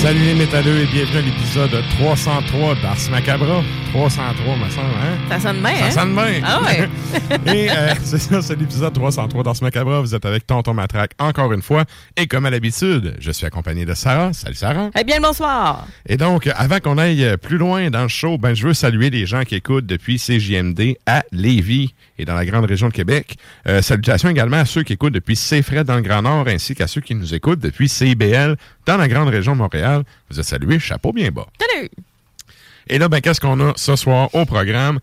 Salut les métalleux et bienvenue à l'épisode 303 d'Ars Macabra. 303, me semble, hein? Ça sonne bien, Ça hein? sonne bien. Ah ouais. et euh, c'est ça, c'est l'épisode 303 d'Ars Macabra. Vous êtes avec Tonton Matraque encore une fois. Et comme à l'habitude, je suis accompagné de Sarah. Salut Sarah. Eh bien, le bonsoir. Et donc, avant qu'on aille plus loin dans le show, ben, je veux saluer les gens qui écoutent depuis CJMD à Lévis et dans la grande région de Québec. Euh, salutations également à ceux qui écoutent depuis CFRED dans le Grand Nord, ainsi qu'à ceux qui nous écoutent depuis CIBL dans la grande région de Montréal. Vous êtes salués, chapeau bien bas. Salut. Et là, ben, qu'est-ce qu'on a ce soir au programme?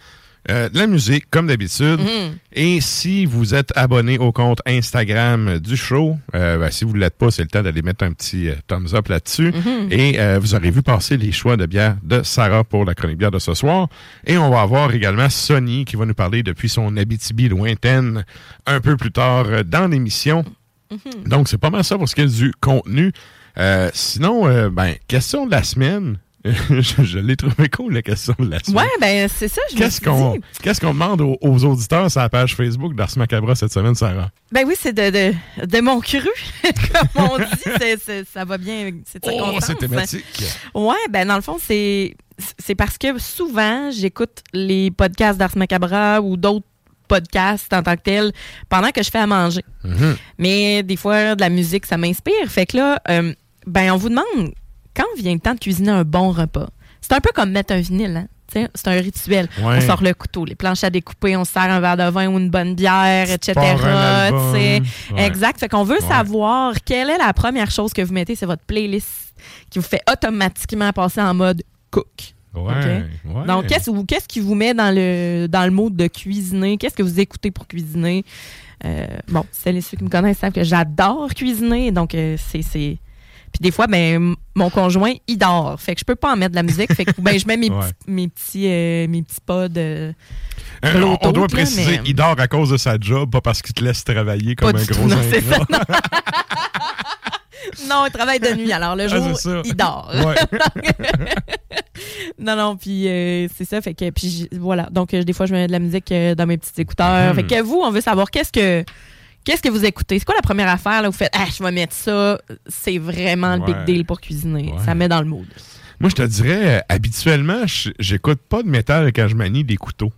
Euh, de la musique, comme d'habitude. Et si vous êtes abonné au compte Instagram du show, euh, ben, si vous ne l'êtes pas, c'est le temps d'aller mettre un petit euh, thumbs up là-dessus. Et euh, vous aurez vu passer les choix de bière de Sarah pour la chronique bière de ce soir. Et on va avoir également Sonny qui va nous parler depuis son Abitibi lointaine un peu plus tard dans l'émission. Donc, c'est pas mal ça pour ce qui est du contenu. Euh, sinon, euh, ben, question de la semaine. je je l'ai trouvé cool, la question de la semaine. Ouais, ben, c'est ça, je Qu'est-ce qu'on qu'est-ce qu'on demande aux, aux auditeurs sur la page Facebook d'Ars Macabra cette semaine, Sarah? Ben oui, c'est de, de, de mon cru, comme on dit. C'est- ça va bien, c'est Oh, c'est thématique. Ouais, ben dans le fond, c'est c'est parce que souvent, j'écoute les podcasts d'Ars Macabra ou d'autres podcasts en tant que tels pendant que je fais à manger. Mhm. Mais des fois, de la musique, ça m'inspire. Fait que là, euh, ben on vous demande quand vient le temps de cuisiner un bon repas? C'est un peu comme mettre un vinyle, hein? C'est un rituel. Ouais. On sort le couteau, les planches à découper, on se sert un verre de vin ou une bonne bière, etc. Ouais. Exact. Fait qu'on veut Ouais. savoir quelle est la première chose que vous mettez sur votre playlist qui vous fait automatiquement passer en mode cook. Donc, qu'est-ce qui vous met dans le dans le mode de cuisiner? Qu'est-ce que vous écoutez pour cuisiner? Euh, bon, celles et ceux qui me connaissent savent que j'adore cuisiner. Donc, euh, c'est. Puis des fois, ben, mon conjoint, il dort. Fait que je peux pas en mettre de la musique. Fait que ben, je mets mes Ouais. mes petits, euh, mes petits pods. euh, Euh, on- doit là, préciser, mais- il dort à cause de sa job, pas parce qu'il te laisse travailler comme Pas un gros non, c'est ingrat. non, il travaille de nuit. Alors, le Ah, jour, il dort. Ouais. non, non, puis euh, c'est ça. Fait que, puis voilà. Donc, des fois, je mets de la musique dans mes petits écouteurs. Mhm. Fait que vous, on veut savoir qu'est-ce que. Qu'est-ce que vous écoutez? C'est quoi la première affaire là, où vous faites Ah, je vais mettre ça, c'est vraiment le big deal pour cuisiner. Ça met dans le mood. Moi, je te dirais, euh, habituellement, je- j'écoute pas de métal quand je manie des couteaux.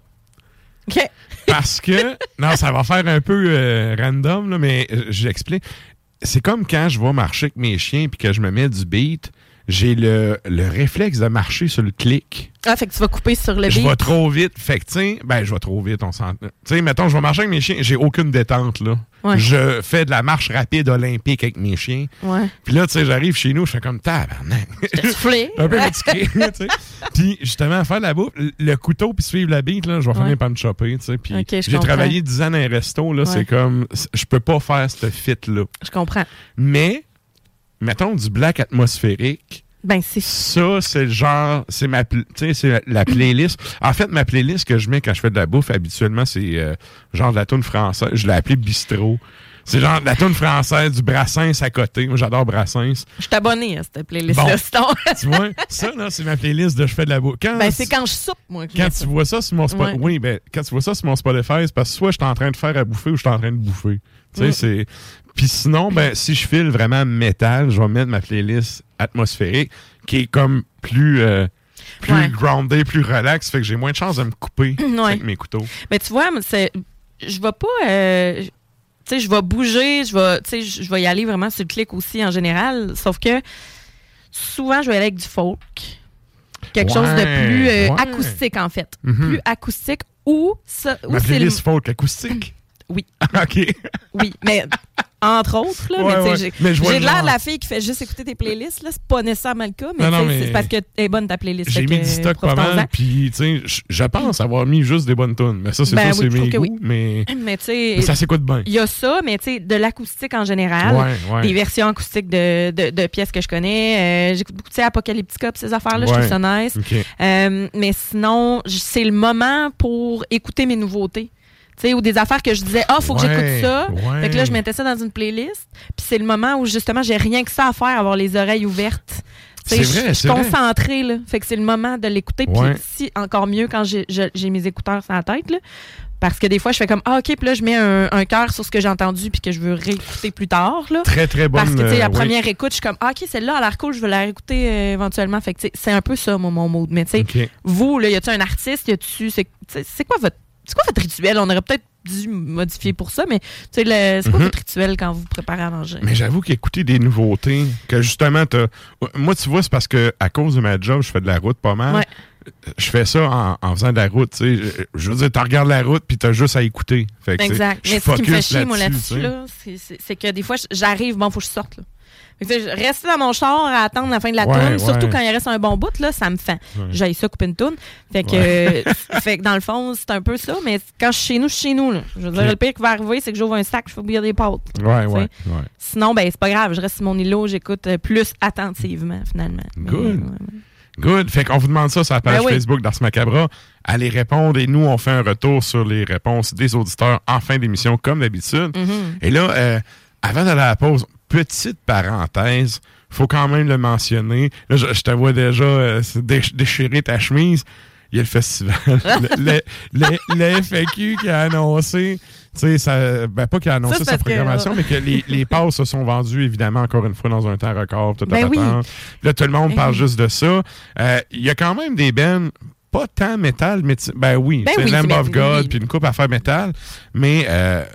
OK. Parce que, non, ça va faire un peu euh, random, là, mais euh, j'explique. C'est comme quand je vais marcher avec mes chiens puis que je me mets du beat, j'ai le, le réflexe de marcher sur le clic. Ah, fait que tu vas couper sur le Je vais trop vite. Fait que, tu sais, ben, je vais trop vite, on s'entend. Tu sais, mettons, je vais marcher avec mes chiens, j'ai aucune détente, là. Ouais. Je fais de la marche rapide olympique avec mes chiens. Ouais. Puis là, tu sais, j'arrive chez nous, je fais comme tabarnak. Soufflé. un peu fatigué, tu sais. Puis justement, faire la bouffe, le couteau puis suivre la bite, là, je vais finir par me choper, tu sais. Puis Ok, je j'ai travaillé 10 ans dans un resto, là, Ouais. c'est comme, je peux pas faire ce fit-là. Je comprends. Mais, mettons du black atmosphérique, Ben, c'est ça, c'est le genre, c'est ma, pl- tu sais, c'est la, la playlist. En fait, ma playlist que je mets quand je fais de la bouffe, habituellement, c'est euh, genre de la tune française. Je l'ai appelée bistrot. C'est genre de la tune française, du Brassens à côté. Moi, j'adore Brassens. Je suis abonné à cette playlist-là. Bon. tu vois, ça, là, c'est ma playlist de je fais de la bouffe. Quand, ben, c'est quand je soupe, moi. que quand tu ça. vois ça sur mon Spotify, Ouais. oui, ben, quand tu vois ça sur mon Spotify, c'est parce que soit je suis en train de faire à bouffer ou je suis en train de bouffer. Tu sais, Mm. c'est. Puis sinon, ben, si je file vraiment métal, je vais mettre ma playlist atmosphérique qui est comme plus. euh, plus Ouais. grounded, plus relax, fait que j'ai moins de chances de me couper Ouais. avec mes couteaux. Mais tu vois, c'est, je vais pas, euh, tu sais, je vais bouger, je vais, tu sais, je vais y aller vraiment sur le clic aussi en général. Sauf que souvent, je vais aller avec du folk, quelque chose de plus euh, acoustique en fait, Mhm. plus acoustique ou ça, ou Ma le- playlist folk acoustique. Oui. OK. oui, mais entre autres là, Ouais, mais tu sais, ouais. j'ai- Mais l'air de la fille qui fait juste écouter tes playlists là, c'est pas nécessairement le cas, mais, Non, non, tu sais, mais- c'est parce que est bonne ta playlist. J'ai mis du stock pas mal, puis je- pense avoir mis juste des bonnes tunes. Mais ça, c'est Ben ça, oui, c'est mes goûts, oui. mais, ça s'écoute bien. il y a ça, mais tu sais, de l'acoustique en général. Ouais, des versions acoustiques de, de, de pièces que je connais. Euh, J'écoute beaucoup, tu sais, Apocalyptica pis ces affaires-là, je trouve ça nice. Euh, mais sinon, c'est le moment pour écouter mes nouveautés. Tu sais, ou des affaires que je disais, ah, faut que Ouais, j'écoute ça. ouais. Fait que là, je mettais ça dans une playlist. Puis c'est le moment où, justement, j'ai rien que ça à faire, avoir les oreilles ouvertes. C'est je- vrai, Je suis concentrée, là. Fait que c'est le moment de l'écouter. Puis si, encore mieux, quand j'ai mes écouteurs sur la tête, là. Parce que des fois, je fais comme, ah, OK, puis là, je mets un, un cœur sur ce que j'ai entendu puis que je veux réécouter plus tard, là. Très, très bonne. Parce que, tu sais, la euh, oui. première écoute, je suis comme, ah, OK, celle-là a l'air cool, je vais la réécouter euh, éventuellement. Fait que, tu sais, c'est un peu ça, mon, mon mood. Mais, tu sais, vous, là, y a-tu un artiste, y a-tu. C'est quoi votre. C'est quoi votre rituel? On aurait peut-être dû modifier pour ça, mais tu c'est quoi Mhm. votre rituel quand vous vous préparez à manger? Mais j'avoue qu'écouter des nouveautés, que justement, t'as- moi, tu vois, c'est parce que à cause de ma job, je fais de la route pas mal. Ouais. Je fais ça en, en faisant de la route, tu sais. Je- veux dire, tu regardes la route, puis t'as juste à écouter. Fait que, Exact. tu Mais ce qui me fait chier, moi, là-dessus, tu là, c'est- que des fois, j'arrive, bon, faut que je sorte, là. Fait que, tu sais, je reste dans mon char à attendre la fin de la Ouais, tourne, surtout quand il reste un bon bout, là, ça me fait. J'aille ça couper une tourne. Fait que, fait que dans le fond, c'est un peu ça, mais quand je suis chez nous, je suis chez nous, là. Je veux dire, le pire qui va arriver, c'est que j'ouvre un sac, je fais oublier des pâtes. Sinon, ben, c'est pas grave, je reste sur mon îlot, j'écoute euh, plus attentivement, finalement. Good. Good. Fait qu'on vous demande ça sur la page Ben oui. Facebook d'Ars Macabra. Allez répondre et nous, on fait un retour sur les réponses des auditeurs en fin d'émission, comme d'habitude. Mhm. Et là, euh, avant d'aller à la pause, petite parenthèse, faut quand même le mentionner. Là, je, je te vois déjà euh, dé- déchirer ta chemise. Il y a le festival. le, le- le- le FAQ qui a annoncé, tu sais, ben pas qui a annoncé Ça, sa que- programmation, mais que les, les passes se sont vendues, évidemment, encore une fois, dans un temps record. Tout Ben oui. Là, tout le monde Ben parle oui. juste de ça. Euh, Il y a quand même des bennes pas tant métal, mais ben oui, Ben c'est oui, Lamb of God, puis une coupe à faire métal, mais euh,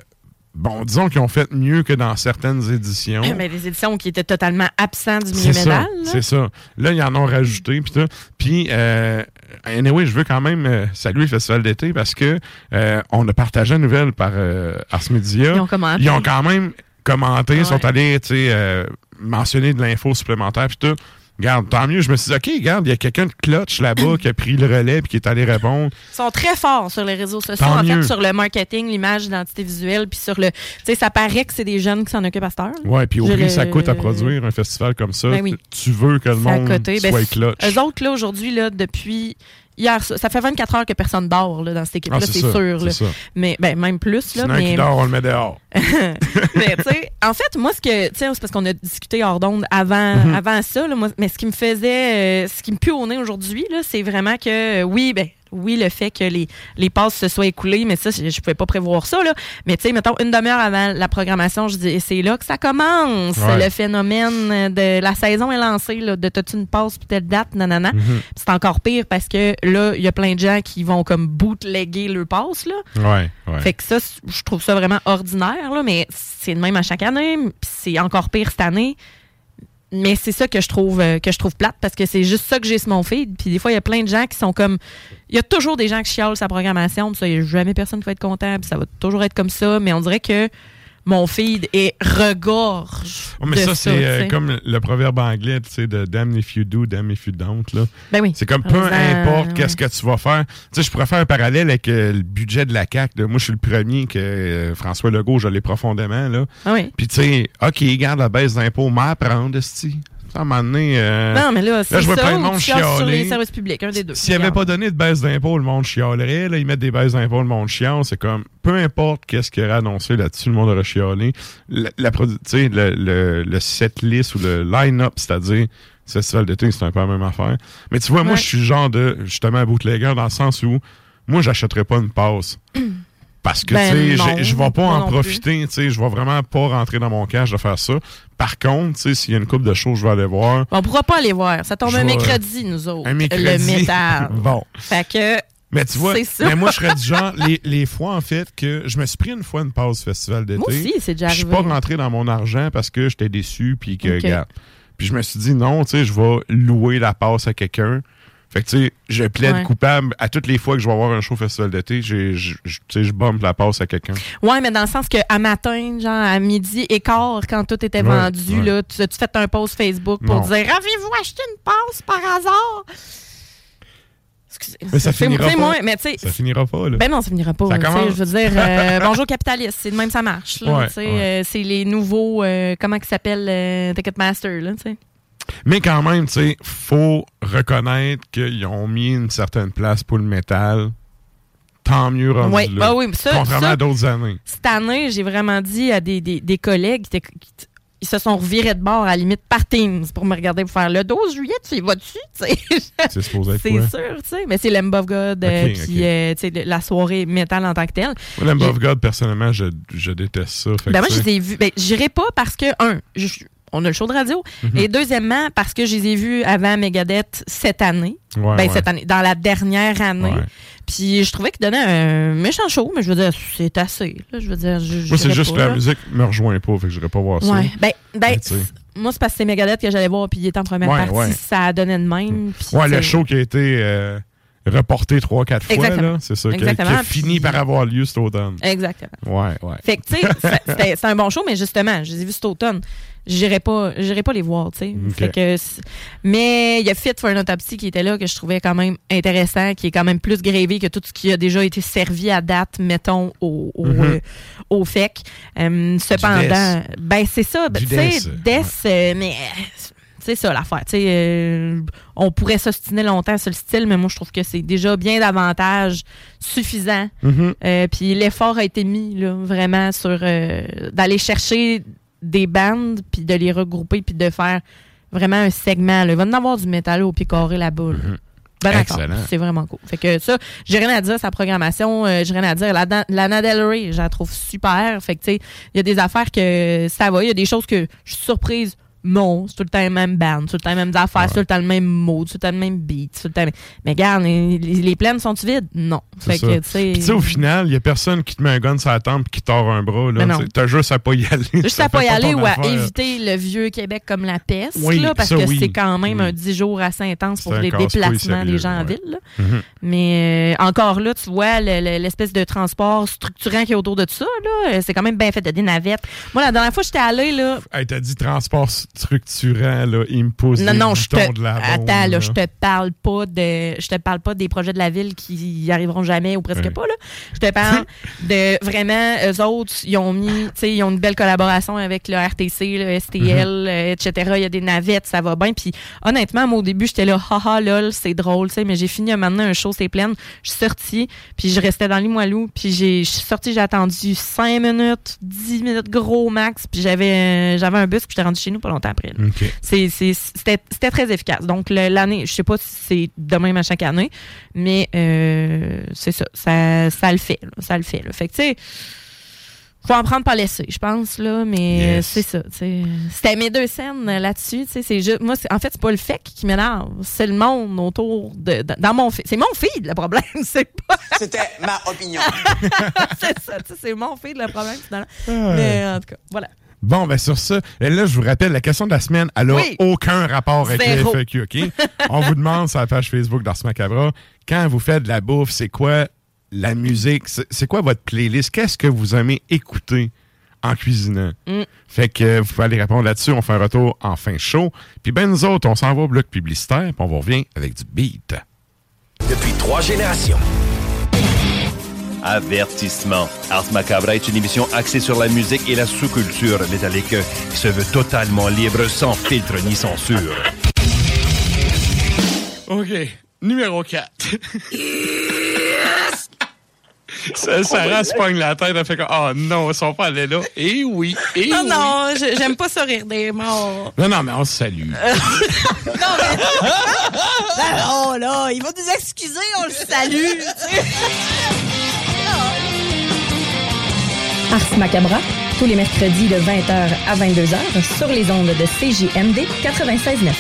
bon, disons qu'ils ont fait mieux que dans certaines éditions. Ben, des éditions qui étaient totalement absents du milieu C'est ça, métal. là. c'est ça. Là, ils en ont rajouté, puis tout. Puis, euh, anyway, je veux quand même euh, saluer le Festival d'été parce que euh, on a partagé la nouvelle par euh, Ars Media. Ils ont commenté. Ils ont quand même commenté, Ouais. sont allés, tu sais, euh, mentionner de l'info supplémentaire, puis tout. Regarde, tant mieux. Je me suis dit, OK, regarde, il y a quelqu'un de clutch là-bas qui a pris le relais puis qui est allé répondre. Ils sont très forts sur les réseaux sociaux, Tant en mieux. fait, sur le marketing, l'image, l'identité visuelle, puis sur le. Tu sais, ça paraît que c'est des jeunes qui s'en occupent à cette heure. Ouais, puis au prix le- ça coûte à produire un festival comme ça, Ben oui. tu veux que le monde côté. Ben, soit clutch. Eux autres, là, aujourd'hui, là, depuis. Hier, ça, fait 24 heures que personne dort là, dans cette équipe-là, Ah, c'est sûr. c'est là. ça. Mais ben, même plus. Là, Sinon, mais, qui dort, on le met dehors. mais tu sais, en fait, moi, ce que, tu sais, c'est parce qu'on a discuté hors d'onde avant, Mhm. avant ça, là, moi, mais ce qui me faisait, euh, ce qui me pue au nez aujourd'hui, c'est vraiment que, oui, ben, oui, le fait que les, les passes se soient écoulées, mais ça, je, je pouvais pas prévoir ça, là. Mais tu sais, mettons, une demi-heure avant la programmation, je dis, c'est là que ça commence, Ouais. le phénomène de la saison est lancée, là, de t'as-tu une passe, puis telle date, nanana. Puis C'est encore pire parce que là, il y a plein de gens qui vont comme bootlegger leur passe, là. Ouais, ouais. Fait que ça, je trouve ça vraiment ordinaire, là, mais c'est le même à chaque année. puis c'est encore pire cette année. Mais c'est ça que je trouve euh, que je trouve plate parce que c'est juste ça que j'ai sur mon feed. Puis des fois, il y a plein de gens qui sont comme. Il y a toujours des gens qui chialent sa programmation. Puis ça, il a jamais personne qui va être content. Puis ça va toujours être comme ça. Mais on dirait que mon feed est regorge. Oh, mais de ça, c'est euh, comme le proverbe anglais, tu sais, de damn if you do, damn if you don't. Là. Ben oui. C'est comme peu importe ouais. qu'est-ce que tu vas faire. Tu sais, je pourrais faire un parallèle avec euh, le budget de la CAQ. là. Moi, je suis le premier que euh, François Legault, je l'ai profondément. Là. Ah oui. Puis, tu sais, OK, garde la baisse d'impôts, mais apprendre, esti. À un moment donné, euh, Non, mais là, c'est je vois ça plein de ou monde tu chiales sur chialer. les services publics. Un des deux. S'il n'y avait Regarde. pas donné de baisse d'impôts, le monde chialerait. Là, ils mettent des baisses d'impôts, le monde chiale. C'est comme, peu importe qu'est-ce qu'il aurait annoncé là-dessus, le monde aurait chialé. La, la le, le, le set list ou le line-up, c'est-à-dire, ce festival d'été, c'est un peu la même affaire. Mais tu vois, moi, je suis le genre de, justement, bootlegger dans le sens où, moi, j'achèterais pas une passe. Parce que, Ben tu sais, je vais pas en profiter, tu sais, je vais vraiment pas rentrer dans mon cash de faire ça. Par contre, tu sais, s'il y a une coupe de choses, je vais aller voir. On pourra pas aller voir. Ça tombe Je un mercredi, nous autres. Un mercredi. Le métal. bon. Fait que. Mais tu vois, mais moi, je serais du genre, les, les fois, en fait, que je me suis pris une fois une pause festival d'été. Moi aussi, c'est déjà Je suis pas rentré dans mon argent parce que j'étais déçu, puis que, regarde. Puis je me suis dit, non, tu sais, je vais louer la passe à quelqu'un. Fait que, tu sais, je plaide Ouais. coupable à toutes les fois que je vais avoir un show festival d'été, je- je- je bombe la passe à quelqu'un. Ouais, mais dans le sens qu'à matin, genre à midi et quart, quand tout était Ouais, vendu, ouais. là, tu as-tu fait un post Facebook pour Non. dire Avez-vous acheté une passe par hasard? Mais ça fait- finira pas. moi, mais Ça finira pas, là. Ben non, ça finira pas. Ça. Je veux dire, euh, bonjour capitaliste, c'est de même ça marche. Ouais, ouais. euh, c'est les nouveaux, euh, comment ils s'appellent, Ticketmaster, là, tu sais. Mais quand même, tu sais, faut reconnaître qu'ils ont mis une certaine place pour le métal. Tant mieux rendu là. bah oui, mais ça, Contrairement ça, à d'autres années. cette année, j'ai vraiment dit à des, des, des collègues qui, ils se sont revirés de bord à la limite par Teams pour me regarder pour faire le 12 juillet, tu y? Tu sais, C'est supposé être C'est sûr, tu sais. Mais c'est l'Emb of God, euh, Ok, puis ok. euh, le- la soirée métal en tant que telle. Lamb of God, personnellement, je, je déteste ça. Ben moi, je les ai vus. Ben, j'irai pas parce que, un, je- on a le show de radio. Mhm. Et deuxièmement, parce que je les ai vus avant Megadeth cette année. ouais, ben, ouais. cette année, dans la dernière année. Ouais. Puis je trouvais qu'ils donnaient un méchant show, mais je veux dire, c'est assez. là. je veux dire, je, Moi, c'est juste que la là. musique me rejoint pas, fait que je pas voir ça. Ben, ben, moi, c'est parce que c'est Megadeth que j'allais voir, puis il était en première partie, ça donné de même. Ouais, le show qui a été euh, reporté trois, quatre fois, c'est ça, qui a, fini par avoir lieu cet automne. Exactement. Ouais, ouais. Fait que, tu sais, c'était- c'est un bon show, mais justement, je les ai vus cet automne. J'irai pas, j'irai pas les voir, tu sais. Que, mais il y a Fit for an Autopsy qui était là, que je trouvais quand même intéressant, qui est quand même plus grévé que tout ce qui a déjà été servi à date, mettons, au, au, Mhm. euh, au FEC. Euh, cependant, ben, c'est ça. ben, Tu sais. Death, euh, mais c'est ça l'affaire. Tu sais, euh, on pourrait s'ostiner longtemps sur le style, mais moi, je trouve que c'est déjà bien davantage suffisant. Mhm. Euh, puis l'effort a été mis là, vraiment sur euh, d'aller chercher des bandes puis de les regrouper puis de faire vraiment un segment. Là. Il va en avoir du métal au pied carré là-bas. là. Mhm. Ben d'accord. Excellent. C'est vraiment cool. Fait que ça, j'ai rien à dire sa programmation, euh, j'ai rien à dire. La, Lana Del Rey, je la trouve super. Fait que tu sais, il y a des affaires que ça va, il y a des choses que je suis surprise. Non, c'est tout le temps le même band, c'est tout le temps les mêmes affaires, Ouais. tout le temps le même mot, c'est tout le temps le même beat, tout le temps. Mais regarde, les, les plaines sont vides? Non. Fait que tu sais. Au final, il n'y a personne qui te met un gun sur la tempe et qui tord un bras. T'as juste à pas y aller. Juste à pas y aller ou à affaire. éviter le vieux Québec comme la peste, Oui, là, parce ça, que oui. c'est quand même Oui. un 10 jours assez intense pour les déplacements des gens en ville. là. Mhm. Mais euh, encore là, tu vois, le- le- l'espèce de transport structurant qui est autour de ça, là, euh, c'est quand même bien fait. A des navettes. Moi, la dernière fois que j'étais allée, là, Hey, t'as dit transport structurant, là, il me pose Non, non, je te. de la Attends, bombe, là. je te parle pas de. Je te parle pas des projets de la ville qui y arriveront jamais ou presque Ouais. pas, là. Je te parle de vraiment, eux autres, ils ont mis, tu sais, ils ont une belle collaboration avec le RTC, le STL, Mhm. euh, etc. Il y a des navettes, ça va bien. Puis honnêtement, moi, au début, j'étais là, haha, lol, c'est drôle, tu sais, mais j'ai fini un moment un show, c'est plein. Je suis sortie, puis je restais dans Limoilou, puis j'ai, je suis sortie, j'ai attendu 5 minutes, 10 minutes gros max, puis j'avais, euh, j'avais un bus, puis j'étais rendu chez nous pas longtemps après. là. OK. C'est- c'est- C'était c'était très efficace. Donc, l'année, je sais pas si c'est de même à chaque année, mais euh, c'est ça, ça. Ça le fait. là, ça le fait. là. Fait que, tu sais, faut en prendre par laisser, je pense, là, mais Yes. c'est ça. C'était mes deux scènes là-dessus. c'est juste, moi, c'est- en fait, c'est pas le fait qui m'énerve, c'est le monde autour de. de- dans mon. C'est mon feed, le problème. C'est pas. C'était ma opinion. c'est ça, c'est mon feed, le problème, finalement. Ah. Mais en tout cas, voilà. Bon, ben sur ça, et là, je vous rappelle, la question de la semaine, elle n'a Oui. aucun rapport avec le Zéro. FAQ, OK? On vous demande sur la page Facebook d'Ars Macabra, quand vous faites de la bouffe, c'est quoi la musique? C'est quoi votre playlist? Qu'est-ce que vous aimez écouter en cuisinant? Mm. Fait que vous pouvez aller répondre là-dessus. On fait un retour en fin show. Puis ben nous autres, on s'en va au bloc publicitaire, puis on vous revient avec du beat. Depuis trois générations. Avertissement. Ars Macabra est une émission axée sur la musique et la sous-culture métallique qui se veut totalement libre, sans filtre ni censure. OK. Numéro 4. Sarah se pogne la tête, elle fait comme Oh non, ils sont pas allés là. Eh oui, eh Non, oui. non, je- j'aime pas ça rire des morts. Non, non, mais on se salue. Oh là, il va nous excuser, on le salue. Ars Macabra, tous les mercredis de 20h à 22h sur les ondes de CJMD 96.9.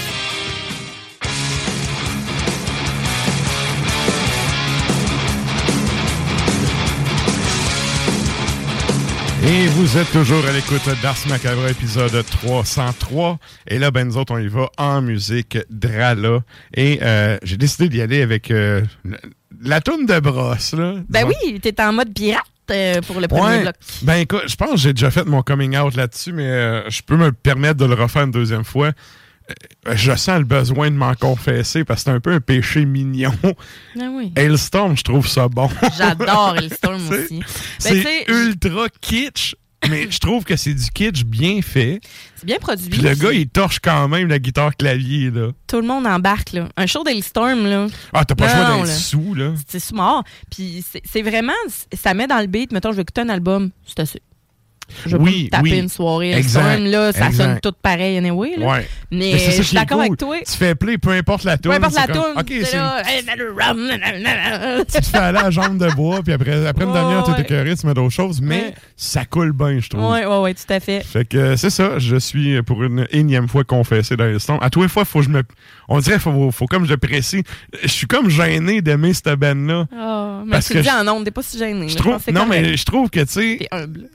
Et vous êtes toujours à l'écoute d'Ars Macabre, épisode 303. Et là, ben nous autres, on y va en musique Drala. Et euh, j'ai décidé d'y aller avec euh, la, toune de brosse, là. Ben oui, t'es en mode pirate euh, pour le premier Ouais. bloc. Ben écoute, je pense que j'ai déjà fait mon coming out là-dessus, mais euh, je peux me permettre de le refaire une deuxième fois. Euh, je sens le besoin de m'en confesser parce que c'est un peu un péché mignon. Ah oui. Hailstorm, je trouve ça bon. J'adore Hellstorm C'est- aussi. Ben, C'est ultra kitsch, mais je trouve que c'est du kitsch bien fait. C'est bien produit. Puis le gars, il torche quand même la guitare clavier, là. Tout le monde embarque, là. Un show d'Hellstorm, là. Ah, t'as pas le choix d'être sous, là. C'est sous mort. Puis c'est c'est vraiment. Ça met dans le beat. Mettons, je vais écouter un album. C'est assez. Je vais Oui, pas me taper oui. une soirée Exact, Hellstorm, là. Ça exact. sonne tout pareil, anyway, là. Ouais. Mais, Mais je suis d'accord cool. avec toi. Tu fais play, peu importe la Peu tune. importe la comme, nanana. tu te fais aller à la jambe de bois, puis après, après une Ouais, demi-heure, ouais. écœuré, tu mets d'autres choses, mais Ouais. ça coule bien, je trouve. Ouais, ouais, ouais, tout à fait. Fait que c'est ça, je suis pour une énième fois confessé dans Hailstorm. À tous les fois, faut que je me. On dirait faut, faut comme je précise. Je suis comme gêné d'aimer cette band-là. Oh, mais Parce tu que dis en ondes, t'es pas si gêné. Je trouve. Non, mais je trouve que, tu sais, humble.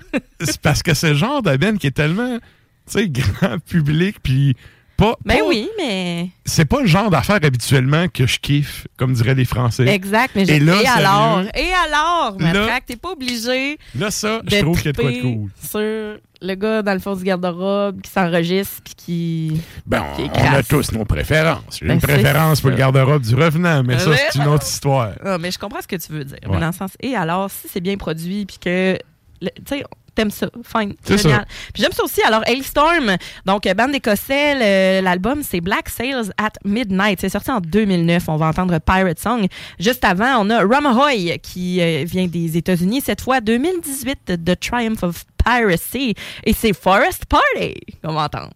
parce que c'est le genre de band qui est tellement, tu sais, grand public, puis pas. Ben pas- oui, mais. C'est pas le genre d'affaires habituellement que je kiffe, comme diraient les Français. Exact, mais je... Et là, sérieux? alors? Et alors, ma Là- fraque, t'es pas obligé Là, ça, de je trouve qu'il y a de quoi de cool. sur le gars dans le fond du garde-robe qui s'enregistre puis qui... Ben, qui on a tous nos préférences. J'ai Ben, une préférence pour le garde-robe du revenant, mais ça, c'est une autre histoire. Ah, mais je comprends ce que tu veux dire. Ouais. Mais dans le sens, et alors, si c'est bien produit puis que, tu sais, t'aimes ça, fine, génial. Puis j'aime ça aussi. Alors, Hailstorm, donc euh, bande écossais, le- l'album c'est Black Sails at Midnight. C'est sorti en 2009. On va entendre Pirate Song. Juste avant, on a Ramahoy qui euh, vient des États-Unis. Cette fois, 2018, The Triumph of Piracy. Et c'est Forest Party qu'on va entendre.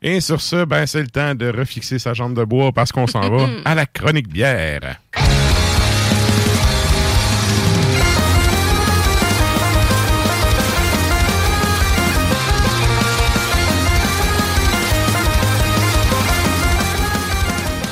Et sur ce, ben, c'est le temps de refixer sa jambe de bois parce qu'on s'en va à la chronique bière.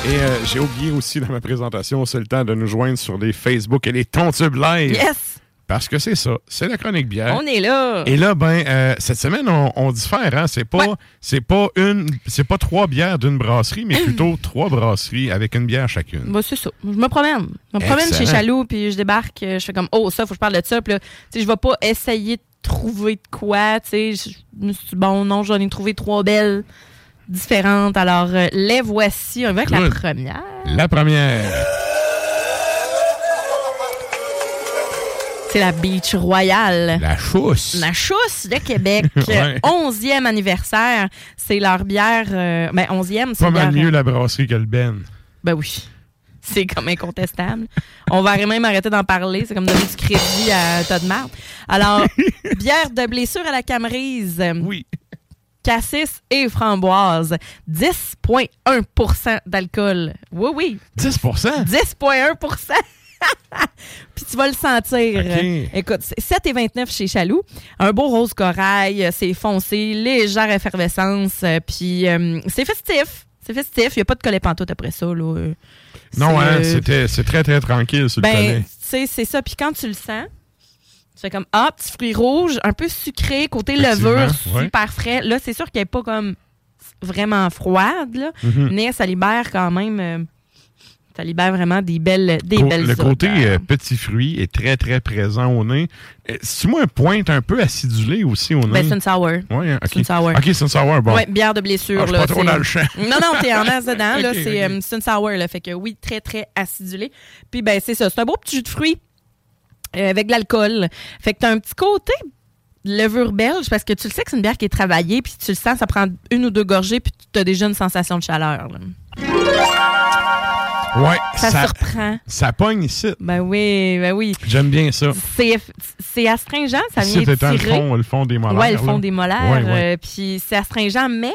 Et euh, j'ai oublié aussi dans ma présentation, c'est le temps de nous joindre sur les Facebook et les Tontubes Live. Yes! Parce que c'est ça, c'est la chronique bière. On est là. Et là, ben, euh, cette semaine, on, on diffère. Hein? C'est pas, Ouais. c'est pas une, c'est pas trois bières d'une brasserie, mais plutôt trois brasseries avec une bière chacune. Bah, c'est ça. Je me promène. Je me promène chez. Chaloux, puis je débarque. euh, Je fais comme, oh, ça, faut que je parle de ça. Puis là, je vais pas essayer de trouver de quoi. Tu sais, je je me suis dit, bon, non, j'en ai trouvé trois belles différentes. Alors, euh, les voici. On va avec la première. La première, C'est la Beach Royale. la chousse. La Chousse de Québec. Ouais. 11e anniversaire. C'est leur bière. euh, ben, 11e, c'est Pas mal mieux la brasserie que le Ben. Ben oui. C'est comme incontestable. On va même arrêter d'en parler. C'est comme donner du crédit à tas de marde. Alors, bière de blessure à la camerise. Oui. Cassis et framboise. 10,1% d'alcool. Oui, oui. 10% 10,1 Puis tu vas le sentir. OK. Écoute, c'est 7,29 chez Chaloux. Un beau rose corail, c'est foncé, légère effervescence, euh, puis euh, c'est festif. C'est festif. Il n'y a pas de collet pantoute après ça. Là. Non, c'est, hein, euh, c'était, c'est très, très tranquille sur le Ben, sais, c'est ça. Puis quand tu le sens, tu fais comme, ah, petit fruit rouge, un peu sucré, côté levure, ouais. super frais. Là, c'est sûr qu'elle n'est pas comme vraiment froide, là, Mhm. mais ça libère quand même. euh, ça libère vraiment des belles, des Co- belles le côté euh, petit fruit est très, très présent au nez. Euh, C'est moi un pointe un peu acidulé aussi au nez? Ben, c'est une sour. Ouais, hein, ok. c'est une sour. Ok, c'est une sour. Bon. Ouais, bière de blessure. Ah, là, pas trop dans le champ. Non, non, t'es en masse dedans. là, c'est ok. euh, une sour. Là, fait que oui, très, très acidulé. Puis, ben, c'est ça. C'est un beau petit jus de fruits euh, avec de l'alcool. Fait que t'as un petit côté levure belge parce que tu le sais que c'est une bière qui est travaillée. Puis, tu le sens, ça prend une ou deux gorgées. Puis, tu as déjà une sensation de chaleur. là. Ouais, Ça, ça, surprend. ça pogne ici. Ben oui, ben oui. J'aime bien ça. C'est astringent, ça vient t'es le tirer. fond, le fond des molaires. Ouais, le fond là. des molaires. Ouais, ouais. euh, puis c'est astringent, mais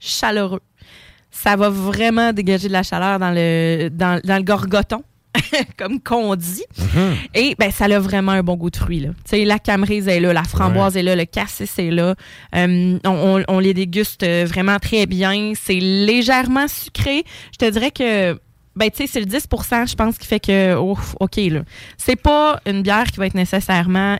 chaleureux. ça va vraiment dégager de la chaleur dans le, dans, dans le gorgoton. comme qu'on dit. Mhm. Et ben ça a vraiment un bon goût de fruits. Là. Tu sais, la camerise est là, la framboise est là, le cassis est là. Euh, on, on- on les déguste euh, vraiment très bien. C'est légèrement sucré. Je te dirais que ben tu sais, c'est le 10% je pense, qui fait que ouf, OK là. C'est pas une bière qui va être nécessairement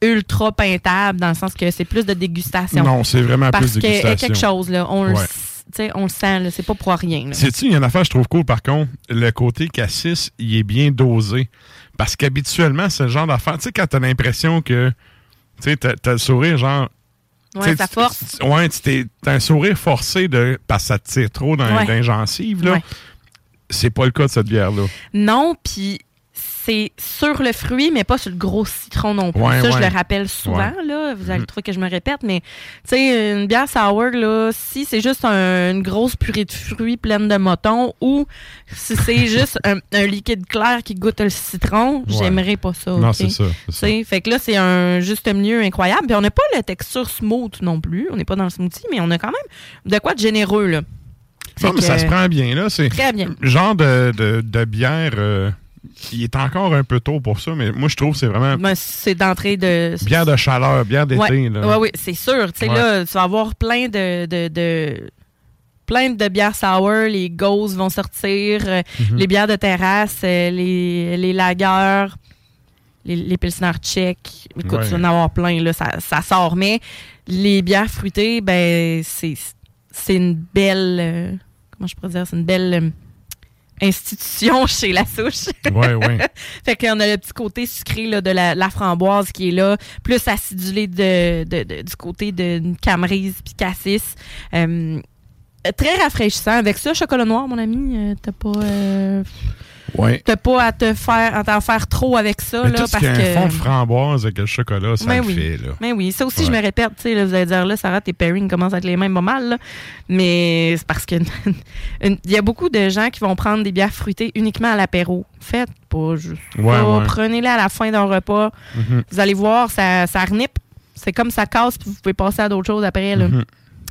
ultra peintable dans le sens que c'est plus de dégustation. Non, c'est vraiment parce plus de qu'il y a dégustation. quelque chose là, on le Ouais. s- tu sais, on le sent c'est pas pour rien. Sais-tu, il y a une affaire que je trouve cool, par contre. Le côté cassis, il est bien dosé. Parce qu'habituellement, c'est le genre d'affaire. Tu sais, quand t'as l'impression que. Tu sais, t'as le sourire, genre. Ouais, ça force. Ouais, t'as un sourire forcé de, parce que ça te tire trop dans, Ouais. dans les gencives, là. Ouais. C'est pas le cas de cette bière-là. Non, puis c'est sur le fruit, mais pas sur le gros citron non plus. Ouais, ça, je le rappelle souvent, là. Vous allez Mhm. trouver que je me répète, mais tu sais, une bière sour, là, si c'est juste un- une grosse purée de fruits pleine de motons ou si c'est juste un, un liquide clair qui goûte le citron, j'aimerais pas ça. Non, c'est ça. ça. sais, fait que là, c'est un juste milieu incroyable. Puis on n'a pas la texture smooth non plus. On n'est pas dans le smoothie, mais on a quand même de quoi de généreux, là. Non, ça se prend bien, là. C'est Très bien. genre de, de, de bière. euh, il est encore un peu tôt pour ça, mais moi, je trouve que c'est vraiment Ben, c'est d'entrée de. bière de chaleur, bière d'été. Ouais, là. ouais, oui, c'est sûr. Tu sais, Ouais. là, tu vas avoir plein de, de, de- plein de bières sour. Les Ghosts vont sortir. euh, Mhm. Les bières de terrasse, euh, les, les lagers, les, les pilsner tchèques. Écoute, Ouais. tu vas en avoir plein, là, ça, ça sort. Mais les bières fruitées, ben, c'est, c'est une belle. euh, comment je pourrais dire? C'est une belle. euh, institution chez la souche. Ouais, ouais. Fait qu'on a le petit côté sucré là, de la, la framboise qui est là, plus acidulé de, de- de- du côté de camerise puis cassis. Euh, très rafraîchissant. Avec ça, chocolat noir, mon ami, euh, t'as pas, euh, ouais. t'as pas à te faire, à t'en faire trop avec ça Mais là, tout ce parce qui a un que. fond de framboise avec le chocolat, ça Ben le oui. fait, là. Mais oui, ça aussi, je me répète, tu sais, là, vous allez dire, là, Sarah, tes pairings commencent à être les mêmes pas mal, là. Mais c'est parce que il y a beaucoup de gens qui vont prendre des bières fruitées uniquement à l'apéro. Faites pas juste Ouais. Prenez-les à la fin d'un repas. Mhm. Vous allez voir, ça, ça renipe. C'est comme ça casse, puis vous pouvez passer à d'autres choses après, là.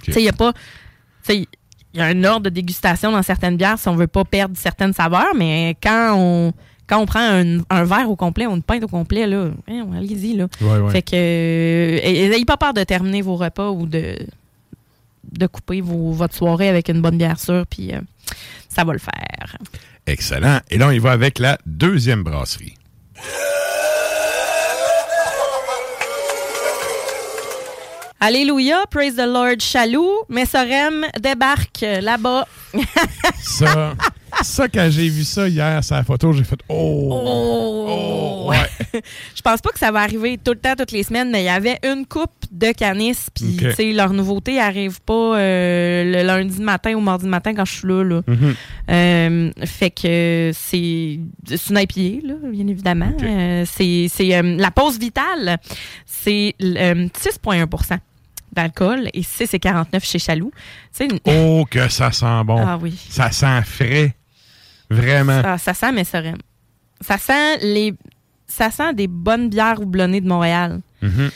Tu sais, il y a pas... y a un ordre de dégustation dans certaines bières si on veut pas perdre certaines saveurs, mais quand on... Quand on prend un, un verre au complet ou une pinte au complet, là, hein, allez-y, là. Ouais, ouais. Fait que euh, ayez pas peur de terminer vos repas ou de, de couper vos- votre soirée avec une bonne bière sûre, puis euh, ça va le faire. Excellent. Et là, on y va avec la deuxième brasserie. Alléluia, praise the Lord, Chaloux, Messorem débarque euh, là-bas. Ça, ça quand j'ai vu ça hier la photo, j'ai fait Oh! Oh! ouais. Je pense pas que ça va arriver tout le temps, toutes les semaines, mais il y avait une coupe de canis, puis Ok. tu sais, leur nouveauté arrive pas euh, le lundi matin ou mardi matin quand je suis là. là. Mhm. Euh, fait que c'est une IPA, là, bien évidemment. Euh, c'est c'est, la pause vitale, c'est euh, 6,1 d'alcool et 6,49 chez Chaloux. Une- Oh, que ça sent bon. Ah oui. Ça sent frais. Vraiment. Ah, ça sent mes sereines. Ça sent les ça sent des bonnes bières houblonnées de Montréal. Mhm.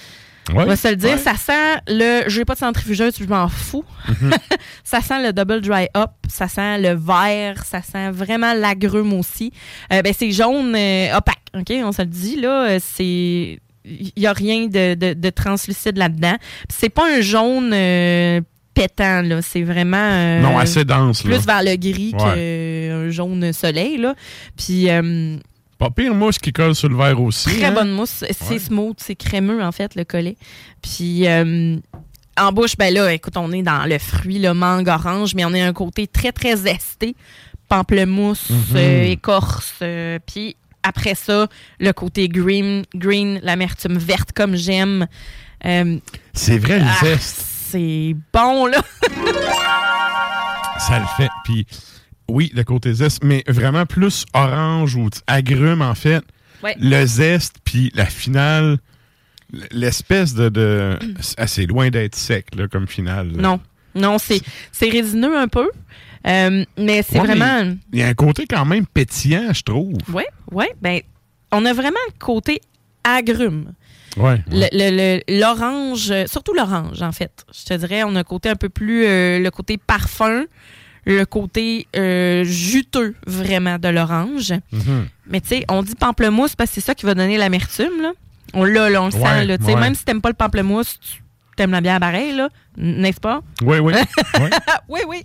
On Ouais. va se le dire, Ouais. ça sent le j'ai pas de centrifugeuse, je m'en fous. Mhm. ça sent le double dry up, ça sent le vert, ça sent vraiment l'agrume aussi. Euh, ben c'est jaune euh, opaque, OK, on se le dit là, euh, c'est il y a rien de, de, de translucide là-dedans. C'est pas un jaune euh, pétant là, c'est vraiment euh, non, assez dense, là. plus vers le gris Ouais. qu'un jaune soleil là. Puis euh, Pas pire mousse qui colle sur le verre aussi. Très hein? bonne mousse. C'est Ouais. smooth, c'est crémeux, en fait, le collet. Puis, en bouche, ben là, écoute, on est dans le fruit, le mangue orange, mais on a un côté très, très zesté. Pamplemousse, Mhm. euh, écorce. euh, Puis, après ça, le côté green, green l'amertume verte, comme j'aime. Euh, C'est vrai, le ah, zeste. c'est bon, là. Ça le fait. Puis, oui, le côté zeste, mais vraiment plus orange ou agrume, en fait. Ouais. Le zeste, puis la finale, l'espèce de. de ah, c'est loin d'être sec, là, comme finale. là. Non. Non, c'est c'est résineux un peu. Euh, mais c'est Ouais, mais vraiment. Il y a un côté quand même pétillant, je trouve. Oui, oui. Ben, on a vraiment le côté agrume. Ouais. Le- le- le- L'orange, euh, surtout l'orange, en fait. Je te dirais, on a un côté un peu plus. euh, le côté parfum, le côté euh, juteux vraiment de l'orange. Mhm. Mais tu sais, on dit pamplemousse parce que c'est ça qui va donner l'amertume. là. On l'a, là, on le Ouais, sent. Là, Tu sais, ouais. Même si t'aimes pas le pamplemousse, tu t'aimes la bière pareil, là, n'est-ce pas? Oui, oui. oui. Ah, oui, oui.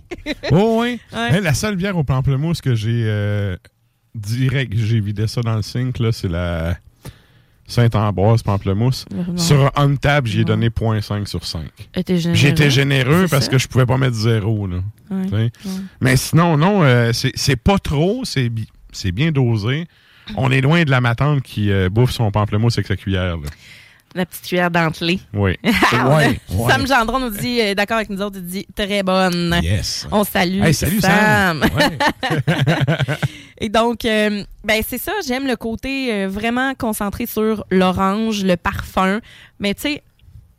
Oh, oui. Ouais. Hey, la seule bière au pamplemousse que j'ai euh, direct, j'ai vidé ça dans le sink, là, c'est la Saint-Ambroise pamplemousse. Non. Sur Untap, j'y ai Non. donné 0.5 sur 5. Était généreux. J'étais généreux parce ça. que je pouvais pas mettre zéro. Là, Ouais. Mais sinon, non, euh, c'est pas trop, c'est bi- c'est bien dosé. On est loin de la matante qui euh, bouffe son pamplemousse avec sa cuillère. Là. La petite cuillère dentelée. Oui. Ah, ouais, ouais. Sam Gendron nous dit, euh, d'accord avec nous autres, il dit très bonne. Yes. On salue. Hey, salut Sam. Ouais. Et donc, euh, ben c'est ça, j'aime le côté euh, vraiment concentré sur l'orange, le parfum. Mais tu sais,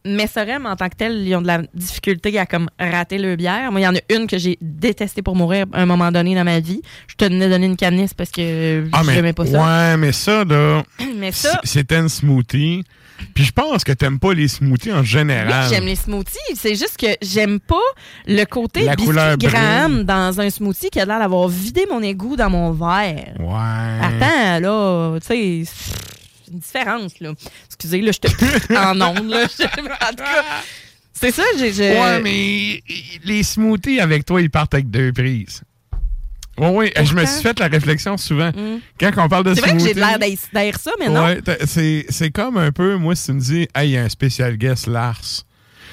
Messerem, en tant que tel, ils ont de la difficulté à comme rater le bière. Moi, il y en a une que j'ai détestée pour mourir à un moment donné dans ma vie. Je te donnais donner une canisse parce que Ah, je mais, n'aimais pas ça. Ouais, mais ça, là, c'était une smoothie. Puis je pense que t'aimes pas les smoothies en oui, général. j'aime les smoothies. C'est juste que j'aime pas le côté La biscuit couleur brune. Graham dans un smoothie qui a l'air d'avoir vidé mon égout dans mon verre. Ouais. Attends, là, tu sais, c'est une différence, là. Excusez, là, je te en onde, là. En tout cas, c'est ça, j'ai- Ouais, mais les smoothies avec toi, ils partent avec deux prises. Oui, oui, je me suis fait la réflexion souvent. Mm. Quand on parle de C'est vrai que j'ai l'air d'haïr ça, mais non. Ouais, c'est comme un peu, moi, si tu me dis, hey, il y a un spécial guest Lars.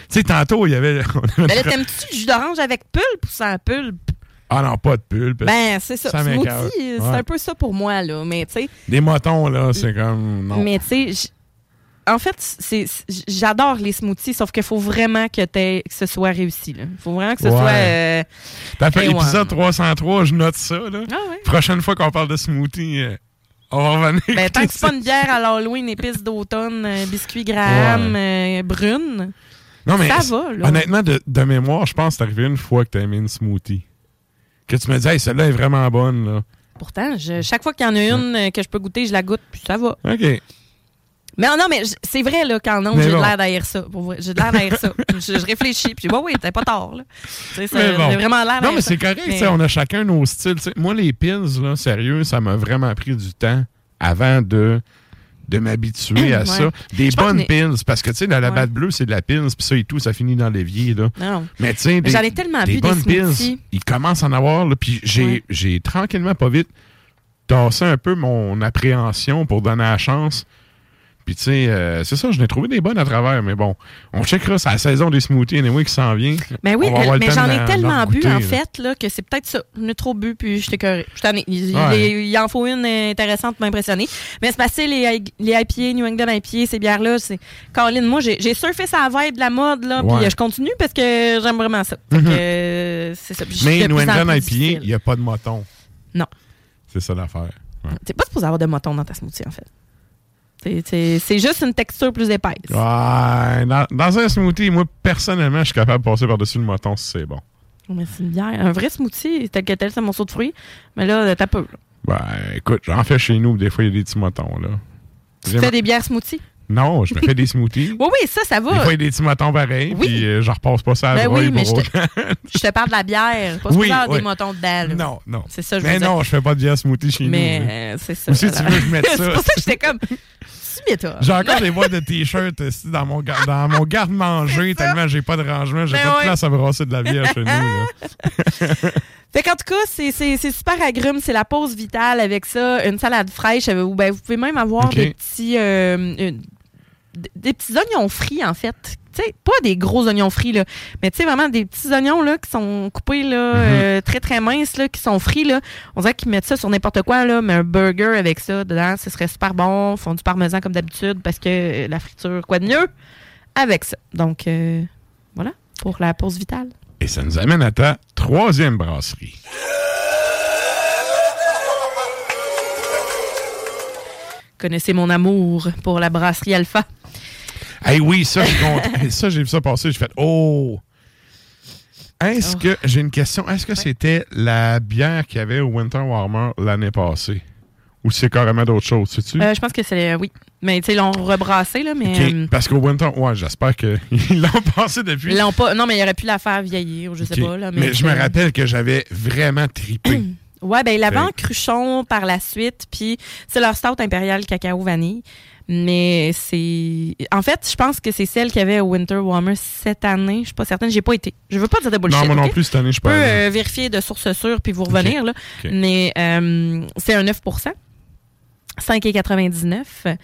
Tu sais, tantôt, il y avait. Mais là, t'aimes-tu le jus d'orange avec pulpe ou sans pulpe? ah non, pas de pulpe. Ben, c'est ça. Smoothie, c'est Ouais. un peu ça pour moi, là. Mais, tu sais, Des motons, là, c'est comme. Non. mais, tu sais, en fait, c'est j'adore les smoothies, sauf qu'il faut vraiment que, que ce soit réussi. Il faut vraiment que ce Ouais. soit... euh, ouais. épisode 303, je note ça, là. Ah ouais. Prochaine fois qu'on parle de smoothie, euh, on va revenir. Ben, tant que c'est pas une bière à l'Halloween, épices d'automne, euh, biscuits Graham, euh, brune, Non, mais ça va, là. Honnêtement, de, de mémoire, je pense que c'est arrivé une fois que t'as aimé une smoothie. Que tu me dis, hey, celle-là est vraiment bonne, là. Pourtant, je- chaque fois qu'il y en a une que je peux goûter, je la goûte, puis ça va. OK. Mais non, mais c'est vrai, là, qu'en ondes, j'ai de l'air d'haïr ça. J'ai de l'air d'haïr ça. je, je réfléchis, puis oui, oui, t'as pas tort, là. Ça- bon. J'ai vraiment l'air Non, mais c'est correct, Mais- on a chacun nos styles. Moi, les pils, là, sérieux, ça m'a vraiment pris du temps avant de, de m'habituer à Ouais. ça. Des Je bonnes pils, parce que, tu sais, la, la Ouais. batte bleue, c'est de la pils, puis ça et tout, ça finit dans l'évier, là. Non. Mais tu sais, des, J'en ai tellement des bu des bonnes pils, ils commencent à en avoir, là, puis j'ai Ouais. j'ai tranquillement, pas vite, tassé un peu mon appréhension pour donner la chance. Puis tu sais, euh, c'est ça, je n'ai trouvé des bonnes à travers, mais bon, on checkera, c'est la saison des smoothies, anyway, qui s'en vient. Mais oui, mais j'en ai tellement bu, goûter, en là. fait, là, que c'est peut-être ça. J'en ai trop bu, puis. Je t'en ai- Il, Ouais. il- en faut une intéressante pour m'impressionner. Mais c'est passé, les, les IPA, New England IPA, ces bières-là, c'est... Caroline, moi, j'ai surfé sa vibe de la mode, là, puis Ouais. je continue parce que j'aime vraiment ça. Fait que, euh, c'est ça. Puis je Mais New England IPA, il n'y a pas de moton. Non. C'est ça l'affaire. Ouais. T'es pas supposé avoir de moton dans ta smoothie, en fait. C'est- C'est c'est juste une texture plus épaisse. Ouais, dans, dans un smoothie, moi, personnellement, je suis capable de passer par-dessus le moton si c'est bon. Mais c'est une bière. Un vrai smoothie, tel que tel, c'est un morceau de fruits. Mais là, t'as peu. Ben, écoute, j'en fais chez nous, des fois, il y a des petits motons, là. Tu fais des bières smoothies? Non, je me fais des smoothies. Oui, oui, ça, ça Des va. fois, il y a des petits motons pareils, Oui. puis euh, je repasse pas ça à Ben oui, mais pour je autant. Je te parle de la bière. Pas Oui, oui. des motons dedans. là. Non, non. C'est ça, je Mais veux dire. non, je fais pas de bière smoothie chez Mais nous. euh, c'est ça. Ou si tu veux, je mets c'est ça. pour ça que j'étais comme. Tu m'étonnes. J'ai encore des boîtes de t-shirts euh, dans mon, gar- dans mon garde-manger tellement j'ai pas de rangement. J'ai Ben pas de place à brasser de la bière chez nous. Là. Fait qu'en tout cas, c'est, c'est, c'est super agrume. C'est la pause vitale avec ça. Une salade fraîche. euh, ben, vous pouvez même avoir des petits. euh, une- des petits oignons frits, en fait. Tu sais, pas des gros oignons frits, là. Mais tu sais, vraiment des petits oignons, là, qui sont coupés, là, Mhm. euh, très, très minces, là, qui sont frits, là. On dirait qu'ils mettent ça sur n'importe quoi, là. Mais un burger avec ça dedans, ce serait super bon. Ils font du parmesan comme d'habitude parce que euh, la friture, quoi de mieux avec ça. Donc, euh, voilà, pour la pause vitale. Et ça nous amène à ta troisième brasserie. Connaissez mon amour pour la brasserie Alpha. Hey, oui, ça, ça, j'ai vu ça passer. J'ai fait Oh! Est-ce Oh. que, j'ai une question, est-ce que c'était la bière qu'il y avait au Winter Warmer l'année passée? Ou c'est carrément d'autres choses, sais-tu? Euh, je pense que c'est. Oui. Mais tu sais, ils l'ont rebrassé, là, mais. Euh, Parce qu'au Winter, ouais, j'espère qu'ils l'ont passé depuis. ils l'ont pas. Non, mais il aurait pu la faire vieillir, ou je sais pas. Là, mais mais je me rappelle que j'avais vraiment tripé. Ouais, ben, il l'avait en cruchon par la suite, puis c'est leur stout impérial cacao vanille. Mais c'est. En fait, je pense que c'est celle qu'il y avait au Winter Warmer cette année. Je suis pas certaine. J'ai pas été. Je veux pas dire de bullshit. non, moi non plus cette année, je peux euh, vérifier de source sûre puis vous revenir. Là. Mais euh, c'est un 9% 5,99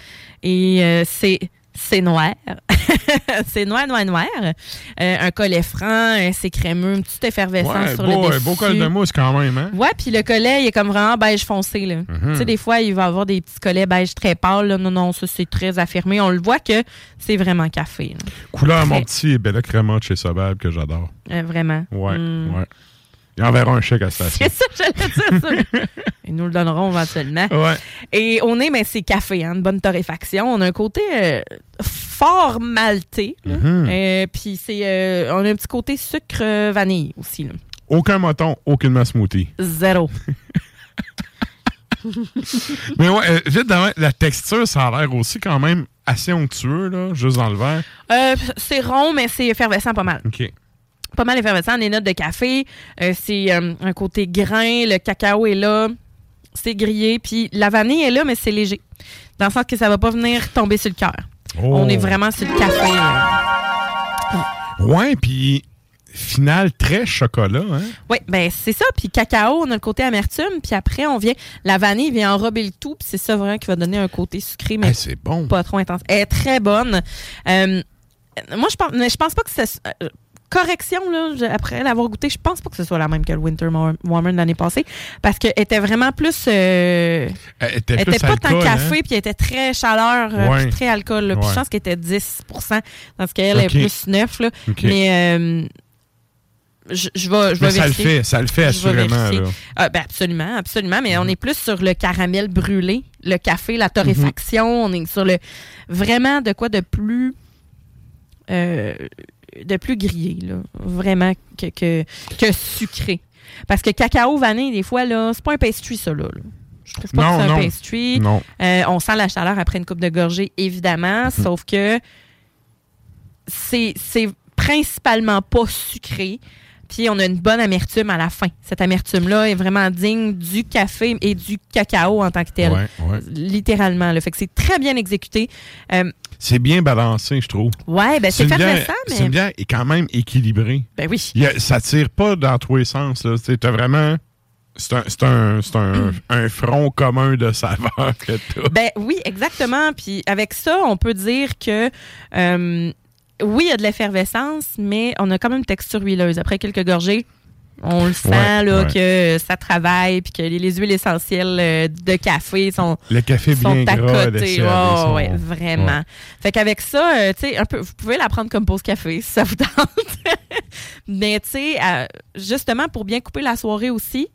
et euh, c'est c'est noir. c'est noir, noir, noir. Euh, un collet franc, c'est crémeux, une petite effervescence Ouais, sur beau, le dessus. beau col de mousse quand même, hein? Ouais, puis le collet, il est comme vraiment beige foncé. Mhm. Tu sais, des fois, il va avoir des petits collets beige très pâles. là. Non, non, ça, c'est très affirmé. On le voit que c'est vraiment café. là. Couleur mon petit et Bella Crema de chez Sobab que j'adore. Euh, vraiment. Ouais, Mm. ouais. Il enverra un chèque à la station. C'est ça, j'allais dire ça. Ils nous le donneront éventuellement. Ouais. Et au nez, ben, c'est café, hein, une bonne torréfaction. On a un côté euh, fort. Mhm. Euh, Puis c'est, euh, on a un petit côté sucre euh, vanille aussi. là. Aucun moton, aucune smoothie. Zéro. Mais ouais, vite la texture, ça a l'air aussi quand même assez onctueux, là, juste dans le verre. Euh, c'est rond, mais c'est effervescent pas mal. OK. Pas mal effervescent. Les notes de café, euh, c'est euh, un côté grain. Le cacao est là. C'est grillé. Puis la vanille est là, mais c'est léger. Dans le sens que ça va pas venir tomber sur le cœur. Oh. On est vraiment sur le café. là. Ouais, puis final très chocolat, hein? Oui, ben c'est ça. Puis cacao, on a le côté amertume. Puis après, on vient. La vanille vient enrober le tout. Puis c'est ça vraiment qui va donner un côté sucré, mais Hey, c'est bon. pas trop intense. Elle est très bonne. Euh, moi, je pense, mais je pense pas que c'est. Correction, là, je- après l'avoir goûté, je pense pas que ce soit la même que le Winter War- Warmer l'année passée. Parce qu'elle était vraiment plus. euh, Elle était, elle plus était pas tant café, hein? puis elle était très chaleur, euh, Ouais. puis très alcool. là. Puis je pense qu'elle était 10 Parce qu'elle Ok. est plus 9 là. OK. Mais. euh, je, je vais, je vais Mais ça le fait, ça le fait assurément, là. Ah, ben absolument, absolument. Mais Mhm. on est plus sur le caramel brûlé, le café, la torréfaction. On est sur le vraiment de quoi de plus euh, de plus grillé, là. Vraiment que, que, que sucré. Parce que cacao vanille, des fois, là, c'est pas un pastry, ça, là. là. Je trouve pas Non, que c'est un non. pastry. Non. Euh, on sent la chaleur après une coupe de gorgée, évidemment, Mhm. sauf que c'est c'est principalement pas sucré. Puis on a une bonne amertume à la fin. Cette amertume-là est vraiment digne du café et du cacao en tant que tel. Ouais, ouais. Littéralement. Le fait que c'est très bien exécuté. Euh, C'est bien balancé, je trouve. ouais, ben c'est C'est mais. une bière est quand même équilibrée. Ben oui. Il y a- ça tire pas dans tous les sens. Là. As vraiment. C'est un, c'est un, c'est un, un front commun de saveur que t'as. Ben oui, exactement. Puis avec ça, on peut dire que euh, oui, il y a de l'effervescence, mais on a quand même une texture huileuse. Après quelques gorgées, on le sent Ouais, là, ouais. que ça travaille, puis que les, les huiles essentielles euh, de café sont, Le café sont bien à gras. côté. sont- ouais, vraiment. Fait qu'avec ça, euh, tu sais, un peu, vous pouvez la prendre comme pause café si ça vous tente. Mais tu sais, euh, justement, pour bien couper la soirée aussi,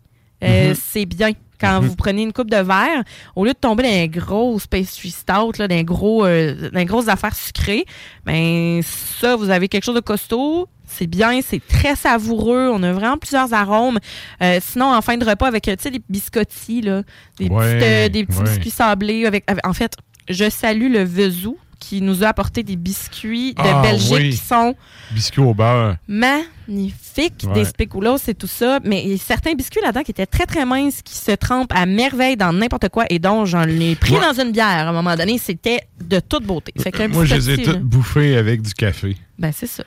euh, Mhm. c'est bien. Quand vous prenez une coupe de verre, au lieu de tomber dans les grosses pastry stout, là, dans les gros, euh, dans les grosses affaires sucrées, ben ça, vous avez quelque chose de costaud. C'est bien, c'est très savoureux. On a vraiment plusieurs arômes. Euh, sinon, en fin de repas, avec, tu sais, des biscottis, là, des, Ouais, petites, euh, des petits ouais. biscuits sablés. Avec, avec- en fait, je salue le Vezou qui nous a apporté des biscuits de Ah, Belgique oui. qui sont Biscuit au beurre. magnifiques, Ouais. des spéculoos et tout ça. Mais il y a certains biscuits là-dedans qui étaient très, très minces, qui se trempent à merveille dans n'importe quoi et dont j'en ai pris Ouais. dans une bière à un moment donné. C'était de toute beauté. Fait Moi, je les ai toutes bouffées avec du café. Ben, c'est ça.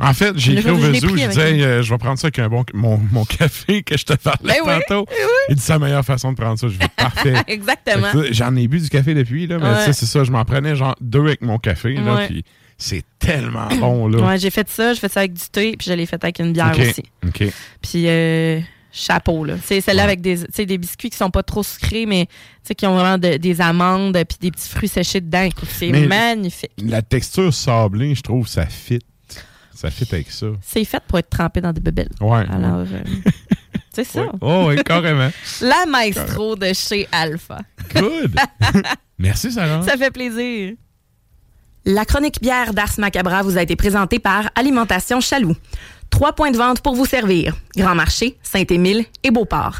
En fait, j'ai écrit au Vezou, je disais, euh, je vais prendre ça avec un bon, mon, mon café que je te parlais Ben oui, tantôt. Il dit, c'est la meilleure façon de prendre ça. Je vais parfait. Exactement. J'en ai bu du café depuis, là, mais Ouais. sais, c'est ça, je m'en prenais genre deux avec mon café, là, Ouais. puis c'est tellement bon, là. Ouais, j'ai fait ça, j'ai fait ça avec du thé, puis je l'ai fait avec une bière aussi. OK. Puis euh, chapeau là. C'est celle-là Ouais. avec des, des biscuits qui sont pas trop sucrés, mais qui ont vraiment de- des amandes puis des petits fruits séchés dedans. C'est magnifique. La texture sablée, je trouve, ça fit. Ça fit avec ça. C'est fait pour être trempé dans des bebelles. Ouais. Alors, euh, c'est ça. Oh, oui, carrément. La maestro de chez Alpha. Good. Merci, Sarah. Ça fait plaisir. La chronique bière d'Ars Macabra vous a été présentée par Alimentation Chaloux. Trois points de vente pour vous servir. Grand Marché, Saint-Émile et Beauport.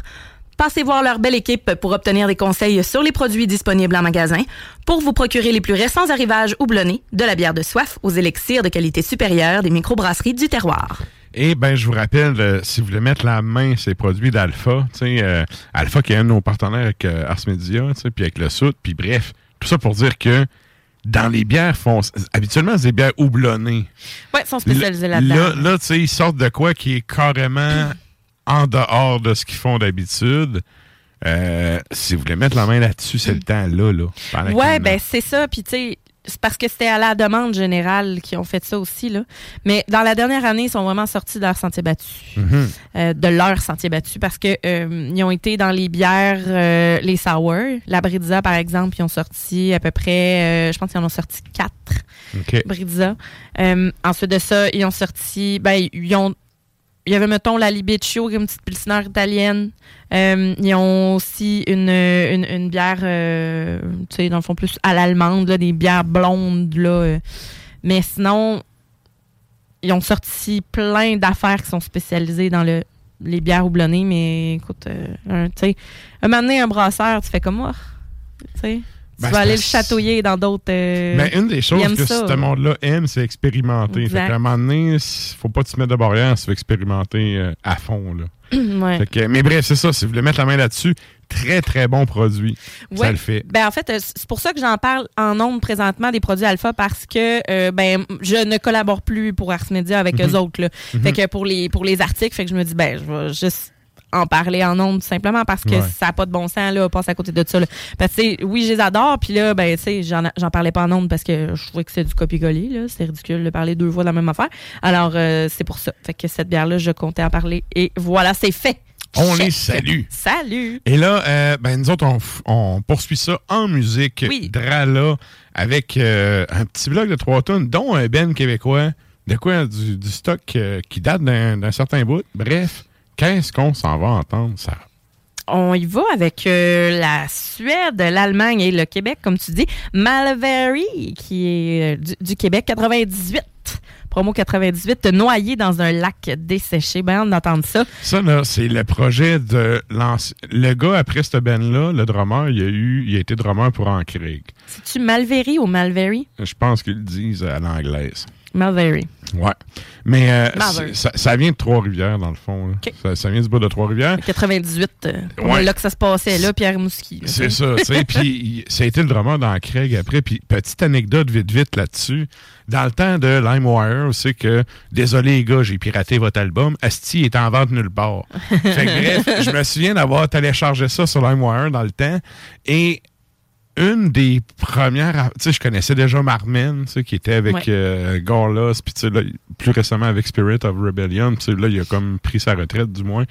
Passez voir leur belle équipe pour obtenir des conseils sur les produits disponibles en magasin, pour vous procurer les plus récents arrivages houblonnés, de la bière de soif aux élixirs de qualité supérieure des microbrasseries du terroir. Et ben, je vous rappelle, euh, si vous voulez mettre la main sur les produits d'Alpha, tu sais, euh, Alpha qui est un de nos partenaires avec euh, Ars Media, tu sais, puis avec le Sout, puis bref, tout ça pour dire que dans les bières foncées, habituellement, c'est des bières houblonnées. Ouais, ils sont spécialisés Là, là-dedans. là, tu sais, ils sortent de quoi qui est carrément en dehors de ce qu'ils font d'habitude. Euh, si vous voulez mettre la main là-dessus, c'est le temps là, qu'il- ben c'est ça. Puis tu sais, c'est parce que c'était à la demande générale qu'ils ont fait ça aussi là. Mais dans la dernière année, ils sont vraiment sortis de leur sentier battu, Mhm. Euh, de leur sentier battu, parce que euh, ils ont été dans les bières, euh, les sour, la Brizza par exemple, ils ont sorti à peu près, je pense qu'ils en ont sorti quatre. OK. Brizza. Euh, ensuite de ça, ils ont sorti, ben ils ont il y avait, mettons, la Libeccio, qui est une petite pilsner italienne. Euh, ils ont aussi une, une, une bière, euh, tu sais, dans le fond, plus à l'allemande, des bières blondes, là. Mais sinon, ils ont sorti plein d'affaires qui sont spécialisées dans le, les bières houblonnées. Mais écoute, euh, tu sais, un moment un brasseur, tu fais comme moi. Tu sais, tu Ben, vas aller le chatouiller dans d'autres... euh, Ben, une des choses que ça. ce monde-là aime, c'est expérimenter. Exact. Fait qu'à un moment donné, il faut pas te mettre de barrière si tu veux expérimenter euh, à fond. Là. ouais. Fait que- mais bref, c'est ça. Si vous voulez mettre la main là-dessus, très, très bon produit. Ça Ouais. le fait. Ben en fait, euh, c'est pour ça que j'en parle en nombre présentement des produits alpha parce que euh, ben je ne collabore plus pour Ars Media avec Mhm. eux autres. Là. Fait que pour les pour les articles, fait que je me dis ben je vais juste en parler en nombre simplement parce que Ouais. ça n'a pas de bon sens là, passer à côté de ça. Là. Parce que oui, je les adore, puis là ben tu sais, j'en j'en parlais pas en nombre parce que je trouvais que c'est du copier-coller là, c'est ridicule de parler deux fois de la même affaire. Alors euh, c'est pour ça. Fait que cette bière là, je comptais en parler et voilà, c'est fait. On Check. les salue. Salut. Et là, euh, ben, nous autres, on, poursuit ça en musique. Oui. Drala, avec euh, un petit bloc de trois tonnes, dont un Ben québécois. De quoi? Du, du stock euh, qui date d'un certain bout. Bref, qu'est-ce qu'on s'en va entendre, ça? On y va avec euh, la Suède, l'Allemagne et le Québec, comme tu dis. Malvery, qui est euh, du, du Québec, 98. Promo 98, noyé dans un lac desséché. Ben, on entend ça. Ça, là, c'est le projet de. Le gars, après cette band-là, le drummer, il a eu, il a été drummer pour Ancreg. C'est-tu Malvery ou Malvery? Je pense qu'ils le disent à l'anglaise. Malvery. Ouais. Mais euh, ça, ça vient de Trois-Rivières, dans le fond. OK. Ça, ça vient du bout de Trois-Rivières. 98, euh, Ouais. là que ça se passait, là, Pierre Mouski. C'est ça, tu sais. Puis ça a été le drummer dans Craig après. Puis petite anecdote vite vite là-dessus. Dans le temps de LimeWire, c'est que désolé les gars, j'ai piraté votre album. Asti est en vente nulle part. fait que bref, je me souviens d'avoir téléchargé ça sur LimeWire dans le temps. Et une des premières, tu sais, je connaissais déjà Marmen, tu sais, qui était avec Ouais. euh, Gorlas, puis tu sais, là, plus récemment avec Spirit of Rebellion. Tu sais, là, il a comme pris sa retraite, du moins.